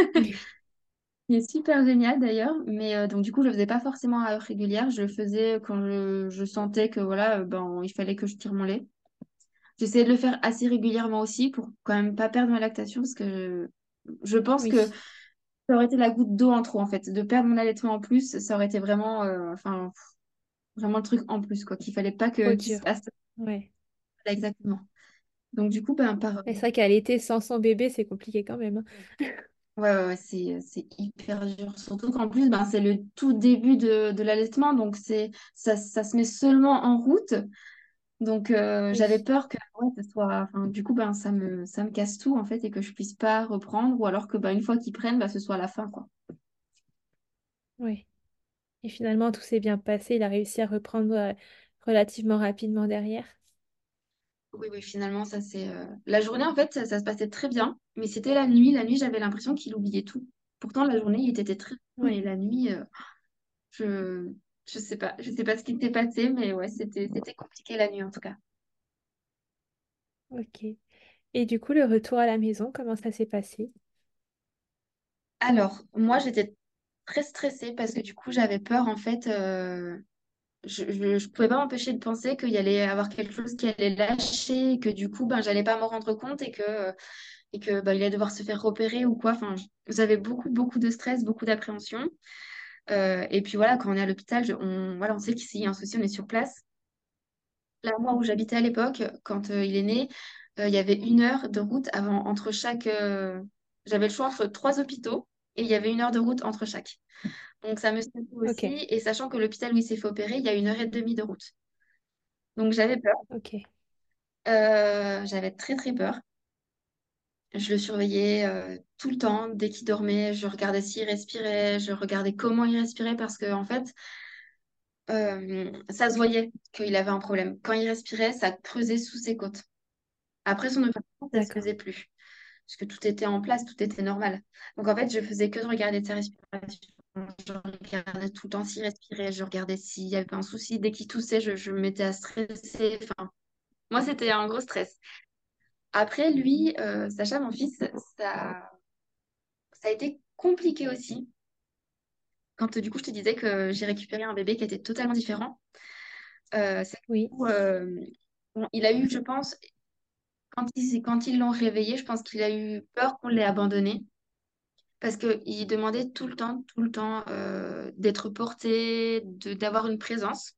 qui est super génial d'ailleurs. Mais euh, donc du coup, je le faisais pas forcément à heure régulière. Je le faisais quand je, je sentais que voilà, ben, il fallait que je tire mon lait. J'essayais de le faire assez régulièrement aussi pour quand même pas perdre ma lactation parce que je pense que ça aurait été la goutte d'eau en trop en fait. De perdre mon allaitement en plus, ça aurait été vraiment, euh, enfin, vraiment le truc en plus quoi, qu'il fallait pas que qu'il se dur. passe Ouais. Voilà, exactement. Donc du coup, ben, par... C'est vrai qu'allaiter sans son bébé, c'est compliqué quand même. hein. ouais, ouais, ouais, c'est, c'est hyper dur. Surtout qu'en plus, ben, c'est le tout début de, de l'allaitement, donc c'est, ça, ça se met seulement en route. Donc euh, j'avais peur que ouais, ça soit... enfin, du coup, ben, ça me, ça me casse tout en fait et que je puisse pas reprendre ou alors que ben, une fois qu'ils prennent, ben, ce soit la fin, quoi. oui. Et finalement, tout s'est bien passé. Il a réussi à reprendre euh, relativement rapidement derrière. Oui, oui, finalement, ça c'est... euh, La journée, en fait, ça, ça se passait très bien, mais c'était la nuit. La nuit, j'avais l'impression qu'il oubliait tout. Pourtant, la journée, il était très... Mais Ouais, la nuit... Je je sais pas, je sais pas ce qui s'est passé, mais ouais, c'était c'était compliqué la nuit en tout cas. ok. Et du coup, le retour à la maison, comment ça s'est passé? Alors, moi j'étais très stressée parce que du coup j'avais peur en fait, euh, je, je, je pouvais pas m'empêcher de penser qu'il y allait avoir quelque chose qui allait lâcher, et que du coup ben j'allais pas m'en rendre compte et que et que ben, il allait devoir se faire repérer ou quoi. Enfin, j- j'avais beaucoup beaucoup de stress, beaucoup d'appréhension. Euh, et puis voilà, quand on est à l'hôpital, on voilà, on sait que s'il y a un souci, on est sur place. Là, moi où j'habitais à l'époque, quand euh, il est né, euh, il y avait une heure de route avant entre chaque. J'avais le choix entre trois hôpitaux et il y avait une heure de route entre chaque. Donc ça me stressait aussi. Et sachant que l'hôpital où il s'est fait opérer, il y a une heure et demie de route. Donc j'avais peur. j'avais très très peur. Je le surveillais euh, tout le temps. Dès qu'il dormait, je regardais s'il respirait, je regardais comment il respirait parce que en fait, euh, ça se voyait qu'il avait un problème. Quand il respirait, ça creusait sous ses côtes. Après son opération, ça se d'accord. faisait plus. Parce que tout était en place, tout était normal. Donc en fait, je faisais que de regarder sa respiration. Je regardais tout le temps s'il respirait, je regardais s'il y avait pas un souci. Dès qu'il toussait, je, je me mettais à stresser. Enfin, moi, c'était un gros stress. Après, lui, euh, Sacha, mon fils, ça, ça a été compliqué aussi. Quand du coup, je te disais que j'ai récupéré un bébé qui était totalement différent. Euh, Oui, euh, bon, il a eu, je pense, quand ils, quand ils l'ont réveillé, je pense qu'il a eu peur qu'on l'ait abandonné. Parce qu'il demandait tout le temps, tout le temps euh, d'être porté, d'avoir une présence.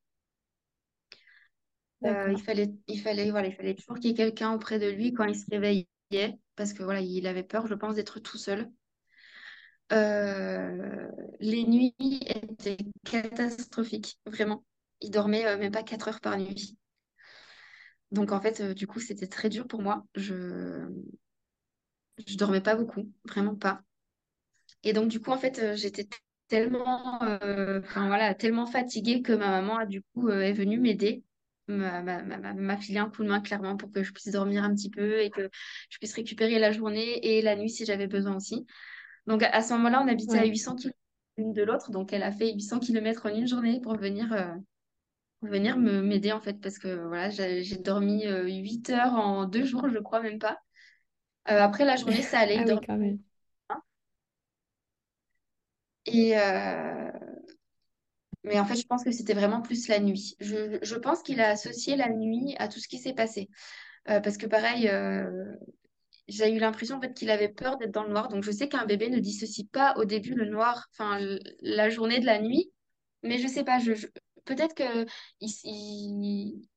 Euh, il fallait, il fallait, voilà, il fallait toujours qu'il y ait quelqu'un auprès de lui quand il se réveillait, parce que voilà, il avait peur, je pense, d'être tout seul. Euh, les nuits étaient catastrophiques, vraiment. Il dormait euh, même pas 4 heures par nuit. Donc en fait, du coup, c'était très dur pour moi. Je, je dormais pas beaucoup, vraiment pas. Et donc, du coup, en fait, j'étais tellement, voilà, tellement fatiguée que ma maman a, du coup, est venue m'aider, m'a m'a- m'a- m'a- un coup de main, clairement, pour que je puisse dormir un petit peu et que je puisse récupérer la journée et la nuit si j'avais besoin aussi. Donc, à, à ce moment-là, on habitait à Ouais, 800 km l'une de l'autre. Donc, elle a fait 800 km en une journée pour venir, euh, pour venir me m'aider, en fait, parce que, voilà, j'ai j'ai dormi euh, 8 heures en deux jours, je crois même pas. Euh, après, la journée, ça allait, ah oui, dormait. quand même. Et, euh, Mais en fait, je pense que c'était vraiment plus la nuit. Je, je pense qu'il a associé la nuit à tout ce qui s'est passé. Euh, parce que pareil, euh, j'ai eu l'impression en fait qu'il avait peur d'être dans le noir. Donc je sais qu'un bébé ne dissocie pas au début le noir, enfin la journée de la nuit. Mais je sais pas, je, je- peut-être que il, il-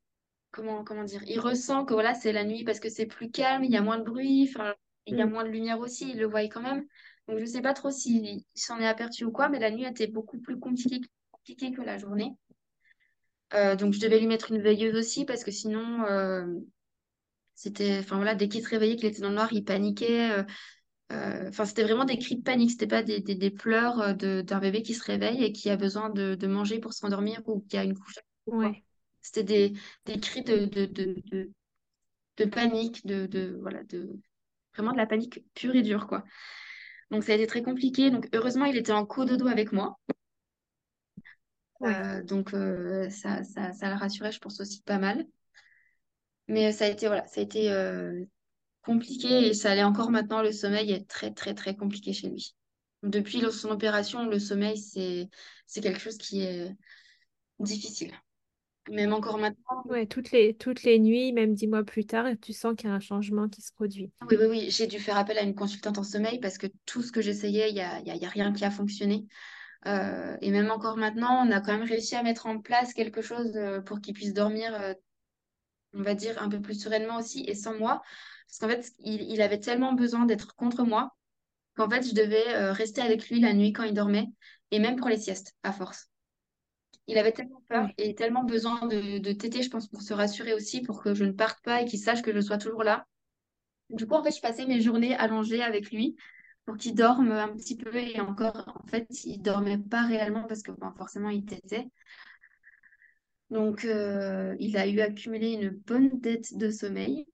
comment, comment dire, il ressent que voilà, c'est la nuit parce que c'est plus calme, il y a moins de bruit, enfin, il y a Mm. moins de lumière aussi, il le voit quand même. Donc je sais pas trop s'il s'en est aperçu ou quoi, mais la nuit était beaucoup plus compliquée, compliquée que la journée. Euh, donc je devais lui mettre une veilleuse aussi parce que sinon euh, c'était enfin voilà dès qu'il se réveillait qu'il était dans le noir il paniquait euh, euh, enfin c'était vraiment des cris de panique. C'était pas des, des, des pleurs euh, de, d'un bébé qui se réveille et qui a besoin de, de manger pour s'endormir ou qui a une couche Ouais, c'était des, des cris de, de, de, de, de panique de, de voilà de vraiment de la panique pure et dure quoi. Donc ça a été très compliqué. Donc heureusement il était en cododo avec moi Euh, donc euh, ça, ça, ça le rassurait je pense aussi pas mal mais ça a été voilà ça a été euh, compliqué et ça allait encore maintenant. Le sommeil est très, très, très compliqué chez lui. Depuis son opération, le sommeil, c'est, c'est quelque chose qui est difficile. Même encore maintenant. Ouais, toutes les, toutes les nuits, même dix mois plus tard, tu sens qu'il y a un changement qui se produit. Oui, oui, oui, j'ai dû faire appel à une consultante en sommeil parce que tout ce que j'essayais, il n'y a, y a, y a rien qui a fonctionné. Euh, et même encore maintenant, on a quand même réussi à mettre en place quelque chose euh, pour qu'il puisse dormir, euh, on va dire, un peu plus sereinement aussi et sans moi. Parce qu'en fait, il, il avait tellement besoin d'être contre moi qu'en fait, je devais rester avec lui la nuit quand il dormait et même pour les siestes, à force. Il avait tellement peur et tellement besoin de, de téter, je pense, pour se rassurer aussi, pour que je ne parte pas et qu'il sache que je sois toujours là. Du coup, en fait, je passais mes journées allongées avec lui pour qu'il dorme un petit peu et encore, en fait, il dormait pas réellement parce que bon, forcément, il tétait. Donc, euh, il a eu accumulé une bonne dette de sommeil.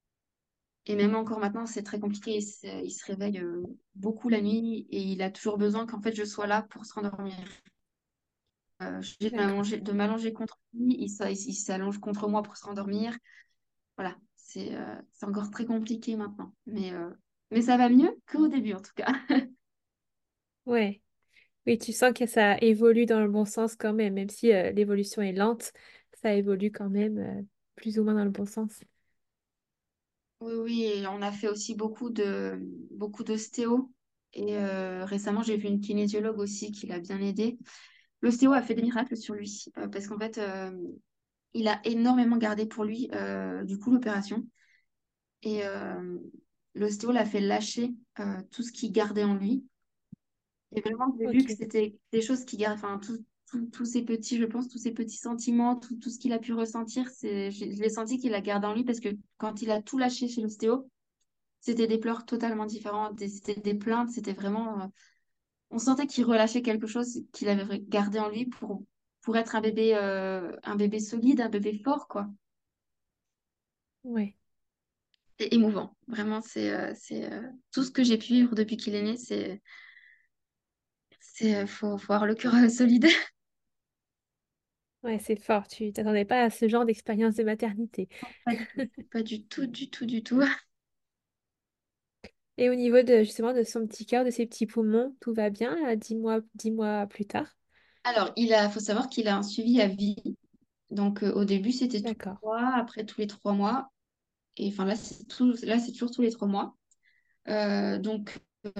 Et même encore maintenant, c'est très compliqué. Il se, il se réveille euh, beaucoup la nuit et il a toujours besoin qu'en fait, je sois là pour se rendormir. Euh, dis de m'allonger contre lui, il, s'a- il s'allonge contre moi pour se rendormir. Voilà, c'est euh, c'est encore très compliqué maintenant. Mais, euh, mais ça va mieux qu'au début, en tout cas. Ouais. Oui, tu sens que ça évolue dans le bon sens quand même, même si euh, l'évolution est lente, ça évolue quand même euh, plus ou moins dans le bon sens. Oui, oui, et on a fait aussi beaucoup de beaucoup d'ostéo. Et euh, récemment, j'ai vu une kinésiologue aussi qui l'a bien aidé. L'ostéo a fait des miracles sur lui parce qu'en fait, il a énormément gardé pour lui du coup l'opération. Et l'ostéo l'a fait lâcher euh, tout ce qu'il gardait en lui. Et vraiment, j'ai vu que c'était des choses qui gardent, enfin, tous ces petits, je pense, tous ces petits sentiments, tout, tout ce qu'il a pu ressentir, c'est, je, je l'ai senti qu'il a gardé en lui parce que quand il a tout lâché chez l'ostéo, c'était des pleurs totalement différentes, c'était des plaintes, c'était vraiment, euh, on sentait qu'il relâchait quelque chose qu'il avait gardé en lui pour, pour être un bébé, euh, un bébé solide, un bébé fort, quoi. ouais. C'est émouvant, vraiment, c'est, euh, c'est euh, tout ce que j'ai pu vivre depuis qu'il est né, c'est, c'est, euh, faut, faut avoir le cœur euh, solide. Ouais, c'est fort. Tu t'attendais pas à ce genre d'expérience de maternité. Pas du tout, pas du tout, du tout, du tout. Et au niveau de justement de son petit cœur, de ses petits poumons, tout va bien dix mois, dix mois plus tard? Alors, il a, faut savoir qu'il a un suivi à vie. Donc, euh, au début, c'était tous les mois, après tous les trois mois. Et enfin, là, c'est toujours tous les trois mois. Euh, donc, euh,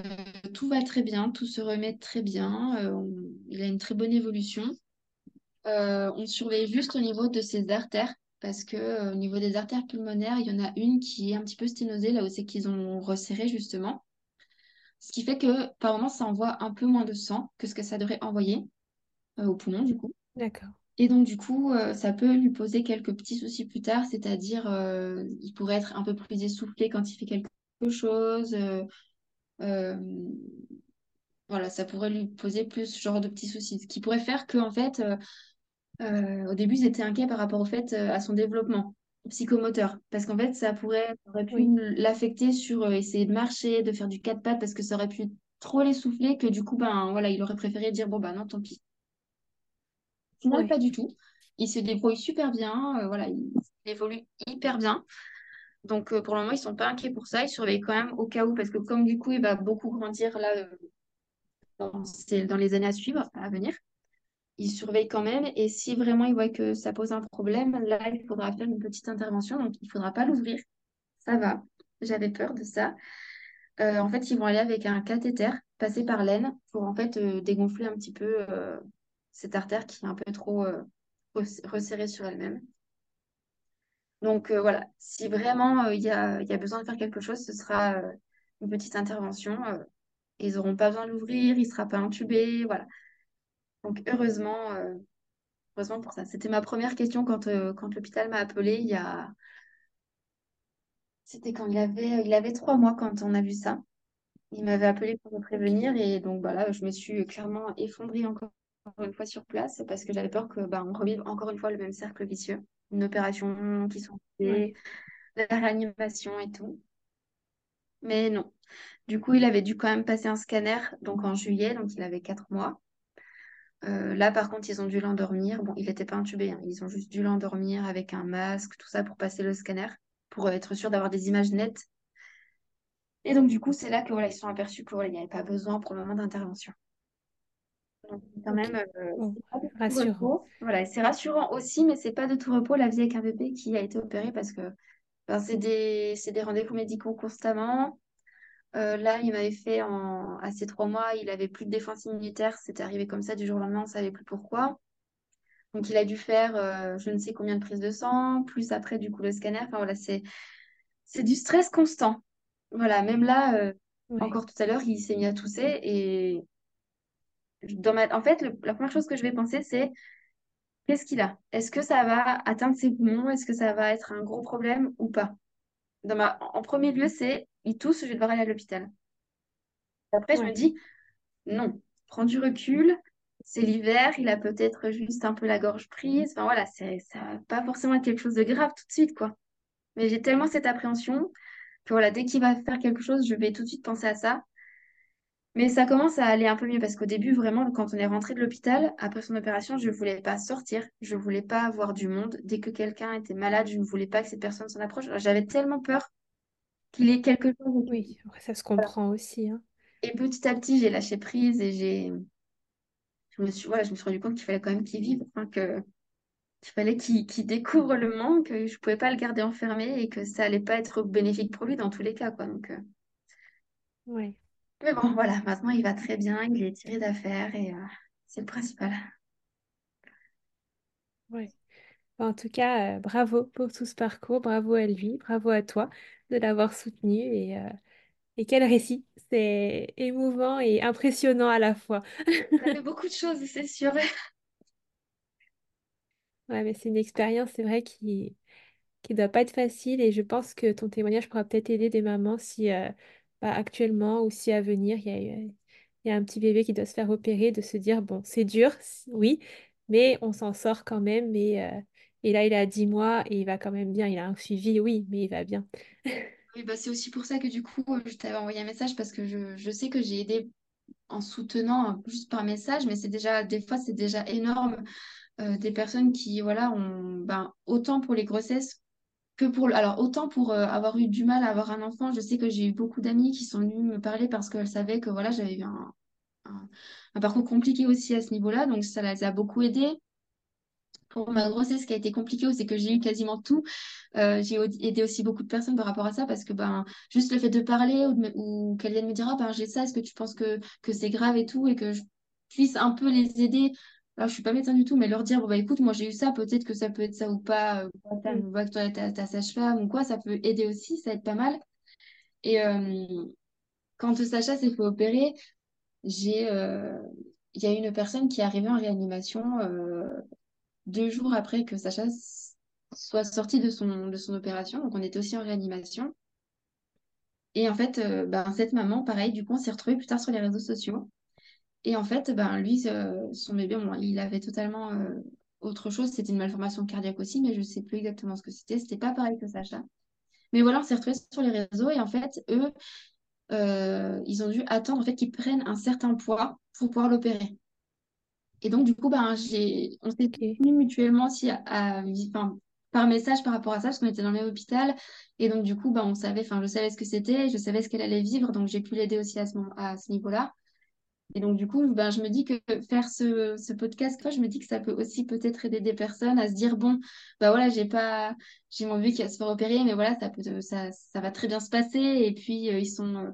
tout va très bien, tout se remet très bien. Euh, il a une très bonne évolution. On surveille juste au niveau de ses artères, parce que au niveau des artères pulmonaires, il y en a une qui est un petit peu sténosée, là où c'est qu'ils ont resserré, justement. Ce qui fait que, par moment, ça envoie un peu moins de sang que ce que ça devrait envoyer au poumon, du coup. D'accord. Et donc, du coup, euh, ça peut lui poser quelques petits soucis plus tard, c'est-à-dire euh, il pourrait être un peu plus essoufflé quand il fait quelque chose. euh, euh, voilà, ça pourrait lui poser plus ce genre de petits soucis. Ce qui pourrait faire qu'en fait, au début, ils étaient inquiets par rapport au fait à son développement psychomoteur. Parce qu'en fait, ça pourrait, ça aurait pu Oui, l'affecter sur essayer de marcher, de faire du quatre pattes, parce que ça aurait pu trop l'essouffler, que du coup, ben voilà, il aurait préféré dire, bon, bah non, tant pis. Final, ouais. pas du tout. Il se débrouille super bien, euh, voilà, il évolue hyper bien. Donc euh, pour le moment, ils sont pas inquiets pour ça. Ils surveillent quand même au cas où, parce que comme du coup, il va beaucoup grandir là euh, dans, les années à suivre, à venir, ils surveillent quand même. Et si vraiment ils voient que ça pose un problème, là, il faudra faire une petite intervention. Donc il faudra pas l'ouvrir. Ça va. J'avais peur de ça. En fait, ils vont aller avec un cathéter, passer par l'aine, pour en fait dégonfler un petit peu cette artère qui est un peu trop euh, res- resserrée sur elle-même. Donc euh, voilà, si vraiment euh, il y a, besoin de faire quelque chose, ce sera une petite intervention. ils n'auront pas besoin de l'ouvrir, il ne sera pas intubé. Voilà. Donc heureusement, heureusement pour ça. C'était ma première question quand, l'hôpital m'a appelé il y a... C'était quand il avait, trois mois quand on a vu ça. Il m'avait appelé pour me prévenir et donc voilà, je me suis clairement effondrée encore une fois sur place parce que j'avais peur que bah, on revive encore une fois le même cercle vicieux. Une opération qui sont fait, Ouais. la réanimation et tout. Mais non. Du coup, il avait dû quand même passer un scanner donc en juillet, donc il avait quatre mois. Euh, là, par contre, ils ont dû l'endormir. Bon, il n'était pas intubé, hein. Ils ont juste dû l'endormir avec un masque, tout ça pour passer le scanner, pour être sûr d'avoir des images nettes. Et donc, du coup, c'est là que voilà, ils se sont aperçus qu'il n'y avait pas besoin pour le moment d'intervention. Quand même, euh, rassurant. Voilà, c'est rassurant aussi, mais c'est pas de tout repos la vie avec un bébé qui a été opéré parce que ben, c'est des, des rendez-vous médicaux constamment. Euh, là, il m'avait fait en, à ces trois mois, il avait plus de défense immunitaire. C'était arrivé comme ça du jour au lendemain, on ne savait plus pourquoi. Donc, il a dû faire euh, je ne sais combien de prises de sang, plus après, du coup, le scanner. Enfin, voilà, c'est, c'est du stress constant. Voilà, même là, euh, encore tout à l'heure, il s'est mis à tousser. Et dans ma... en fait, la première chose que je vais penser, c'est qu'est-ce qu'il a? Est-ce que ça va atteindre ses poumons? Est-ce que ça va être un gros problème ou pas? Dans ma... En premier lieu, c'est il tousse, je vais devoir aller à l'hôpital. Après, je me dis, non, prends du recul, c'est l'hiver, il a peut-être juste un peu la gorge prise. Enfin voilà, c'est, ça va pas forcément être quelque chose de grave tout de suite, quoi. Mais j'ai tellement cette appréhension que voilà, dès qu'il va faire quelque chose, je vais tout de suite penser à ça. Mais ça commence à aller un peu mieux parce qu'au début, vraiment, quand on est rentré de l'hôpital, après son opération, je ne voulais pas sortir, je ne voulais pas avoir du monde. Dès que quelqu'un était malade, je ne voulais pas que cette personne s'en approche. J'avais tellement peur qu'il ait quelque chose. Oui, ça se comprend aussi. Hein. Et petit à petit, j'ai lâché prise et j'ai. Je me suis, voilà, je me suis rendu compte qu'il fallait quand même qu'il vive, que qu'il fallait qu'il découvre le monde, que je ne pouvais pas le garder enfermé et que ça allait pas être bénéfique pour lui dans tous les cas. Quoi. Donc, euh. Oui. Mais bon, voilà, maintenant il va très bien, il est tiré d'affaire et euh, c'est le principal. Oui. En tout cas, euh, bravo pour tout ce parcours, bravo à lui, bravo à toi de l'avoir soutenu et, euh, et quel récit. C'est émouvant et impressionnant à la fois. Ça fait beaucoup de choses, c'est sûr. Ouais, mais c'est une expérience, c'est vrai, qui qui doit pas être facile et je pense que ton témoignage pourra peut-être aider des mamans si euh, actuellement ou si à venir il y a, un petit bébé qui doit se faire opérer, de se dire bon, c'est dur, oui, mais on s'en sort quand même et et là, il a 10 mois et il va quand même bien. Il a un suivi, oui, mais il va bien. Oui, bah c'est aussi pour ça que du coup, je t'avais envoyé un message parce que je, sais que j'ai aidé en soutenant juste par message, mais c'est déjà, des fois, c'est déjà énorme. Euh, des personnes qui, voilà, ont, ben, autant pour les grossesses que pour... Alors, autant pour euh, avoir eu du mal à avoir un enfant, je sais que j'ai eu beaucoup d'amis qui sont venus me parler parce qu'elles savaient que, voilà, j'avais eu un, parcours compliqué aussi à ce niveau-là, donc ça les a beaucoup aidés pour ma grossesse, qui a été compliquée, c'est que j'ai eu quasiment tout. Euh, j'ai aidé aussi beaucoup de personnes par rapport à ça parce que ben, juste le fait de parler ou, ou qu'elles viennent me dire ah, ben, j'ai ça, est-ce que tu penses que, que c'est grave et tout, et que je puisse un peu les aider. Alors, je suis pas médecin du tout, mais leur dire bon, bah, écoute, moi j'ai eu ça, peut-être que ça peut être ça ou pas, ou tu vois que toi, ta, ta sage-femme ou quoi, ça peut aider aussi, ça aide pas mal. Et euh, quand Sacha s'est fait opérer, j'ai. Euh, il y a une personne qui est arrivée en réanimation euh, deux jours après que Sacha soit sorti de son, de son opération. Donc, on était aussi en réanimation. Et en fait, euh, ben, cette maman, pareil, du coup, on s'est retrouvés plus tard sur les réseaux sociaux. Et en fait, ben, lui, son bébé, il avait totalement euh, autre chose. C'était une malformation cardiaque aussi, mais je ne sais plus exactement ce que c'était. C'était pas pareil que Sacha. Mais voilà, on s'est retrouvés sur les réseaux et en fait, eux, euh, ils ont dû attendre en fait, qu'ils prennent un certain poids pour pouvoir l'opérer. Et donc, du coup, ben, j'ai, on s'est okay. mutuellement aussi à, par message par rapport à ça, parce qu'on était dans le même hôpital. Et donc, du coup, ben, on savait, enfin, je savais ce que c'était, je savais ce qu'elle allait vivre, donc j'ai pu l'aider aussi à ce, à ce niveau-là. Et donc, du coup, ben, je me dis que faire ce, ce podcast, je me dis que ça peut aussi peut-être aider des personnes à se dire, bon, ben voilà, j'ai pas, j'ai mon bébé qui va se faire opérer, mais voilà, ça, peut, ça, ça va très bien se passer. Et puis, euh, ils sont, euh,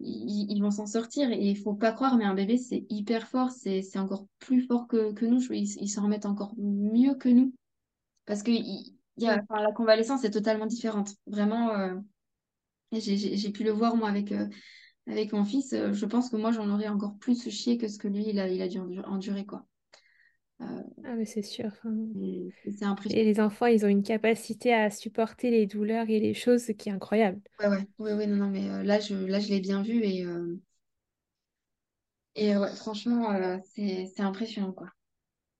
ils, vont s'en sortir. Et il faut pas croire, mais un bébé, c'est hyper fort. C'est encore plus fort que, que nous. Ils s'en remettent encore mieux que nous. Parce que y, y a, la convalescence est totalement différente. Vraiment, euh, j'ai pu le voir, moi, avec, avec mon fils. Euh, je pense que moi, j'en aurais encore plus chier que ce que lui, il a, il a dû endurer, quoi. Ah, mais c'est sûr. C'est impressionnant. Et les enfants, ils ont une capacité à supporter les douleurs et les choses qui est incroyable. Ouais, ouais, ouais, ouais non, non, mais là, je, là, je l'ai bien vu et, et ouais, franchement, c'est impressionnant, quoi.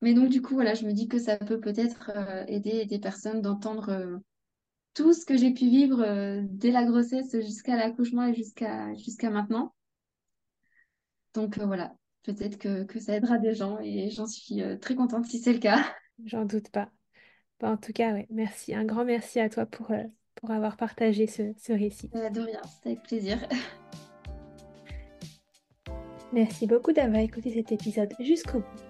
Mais donc, du coup, voilà, je me dis que ça peut peut-être aider des personnes d'entendre tout ce que j'ai pu vivre dès la grossesse jusqu'à l'accouchement et jusqu'à jusqu'à maintenant. Donc, voilà, peut-être que, que, ça aidera des gens et j'en suis euh, très contente si c'est le cas. J'en doute pas. en tout cas, ouais, merci. Un grand merci à toi pour, euh, pour avoir partagé ce, ce récit. Euh, de rien, c'était avec plaisir. Merci beaucoup d'avoir écouté cet épisode jusqu'au bout.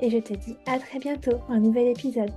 et je te dis à très bientôt pour un nouvel épisode.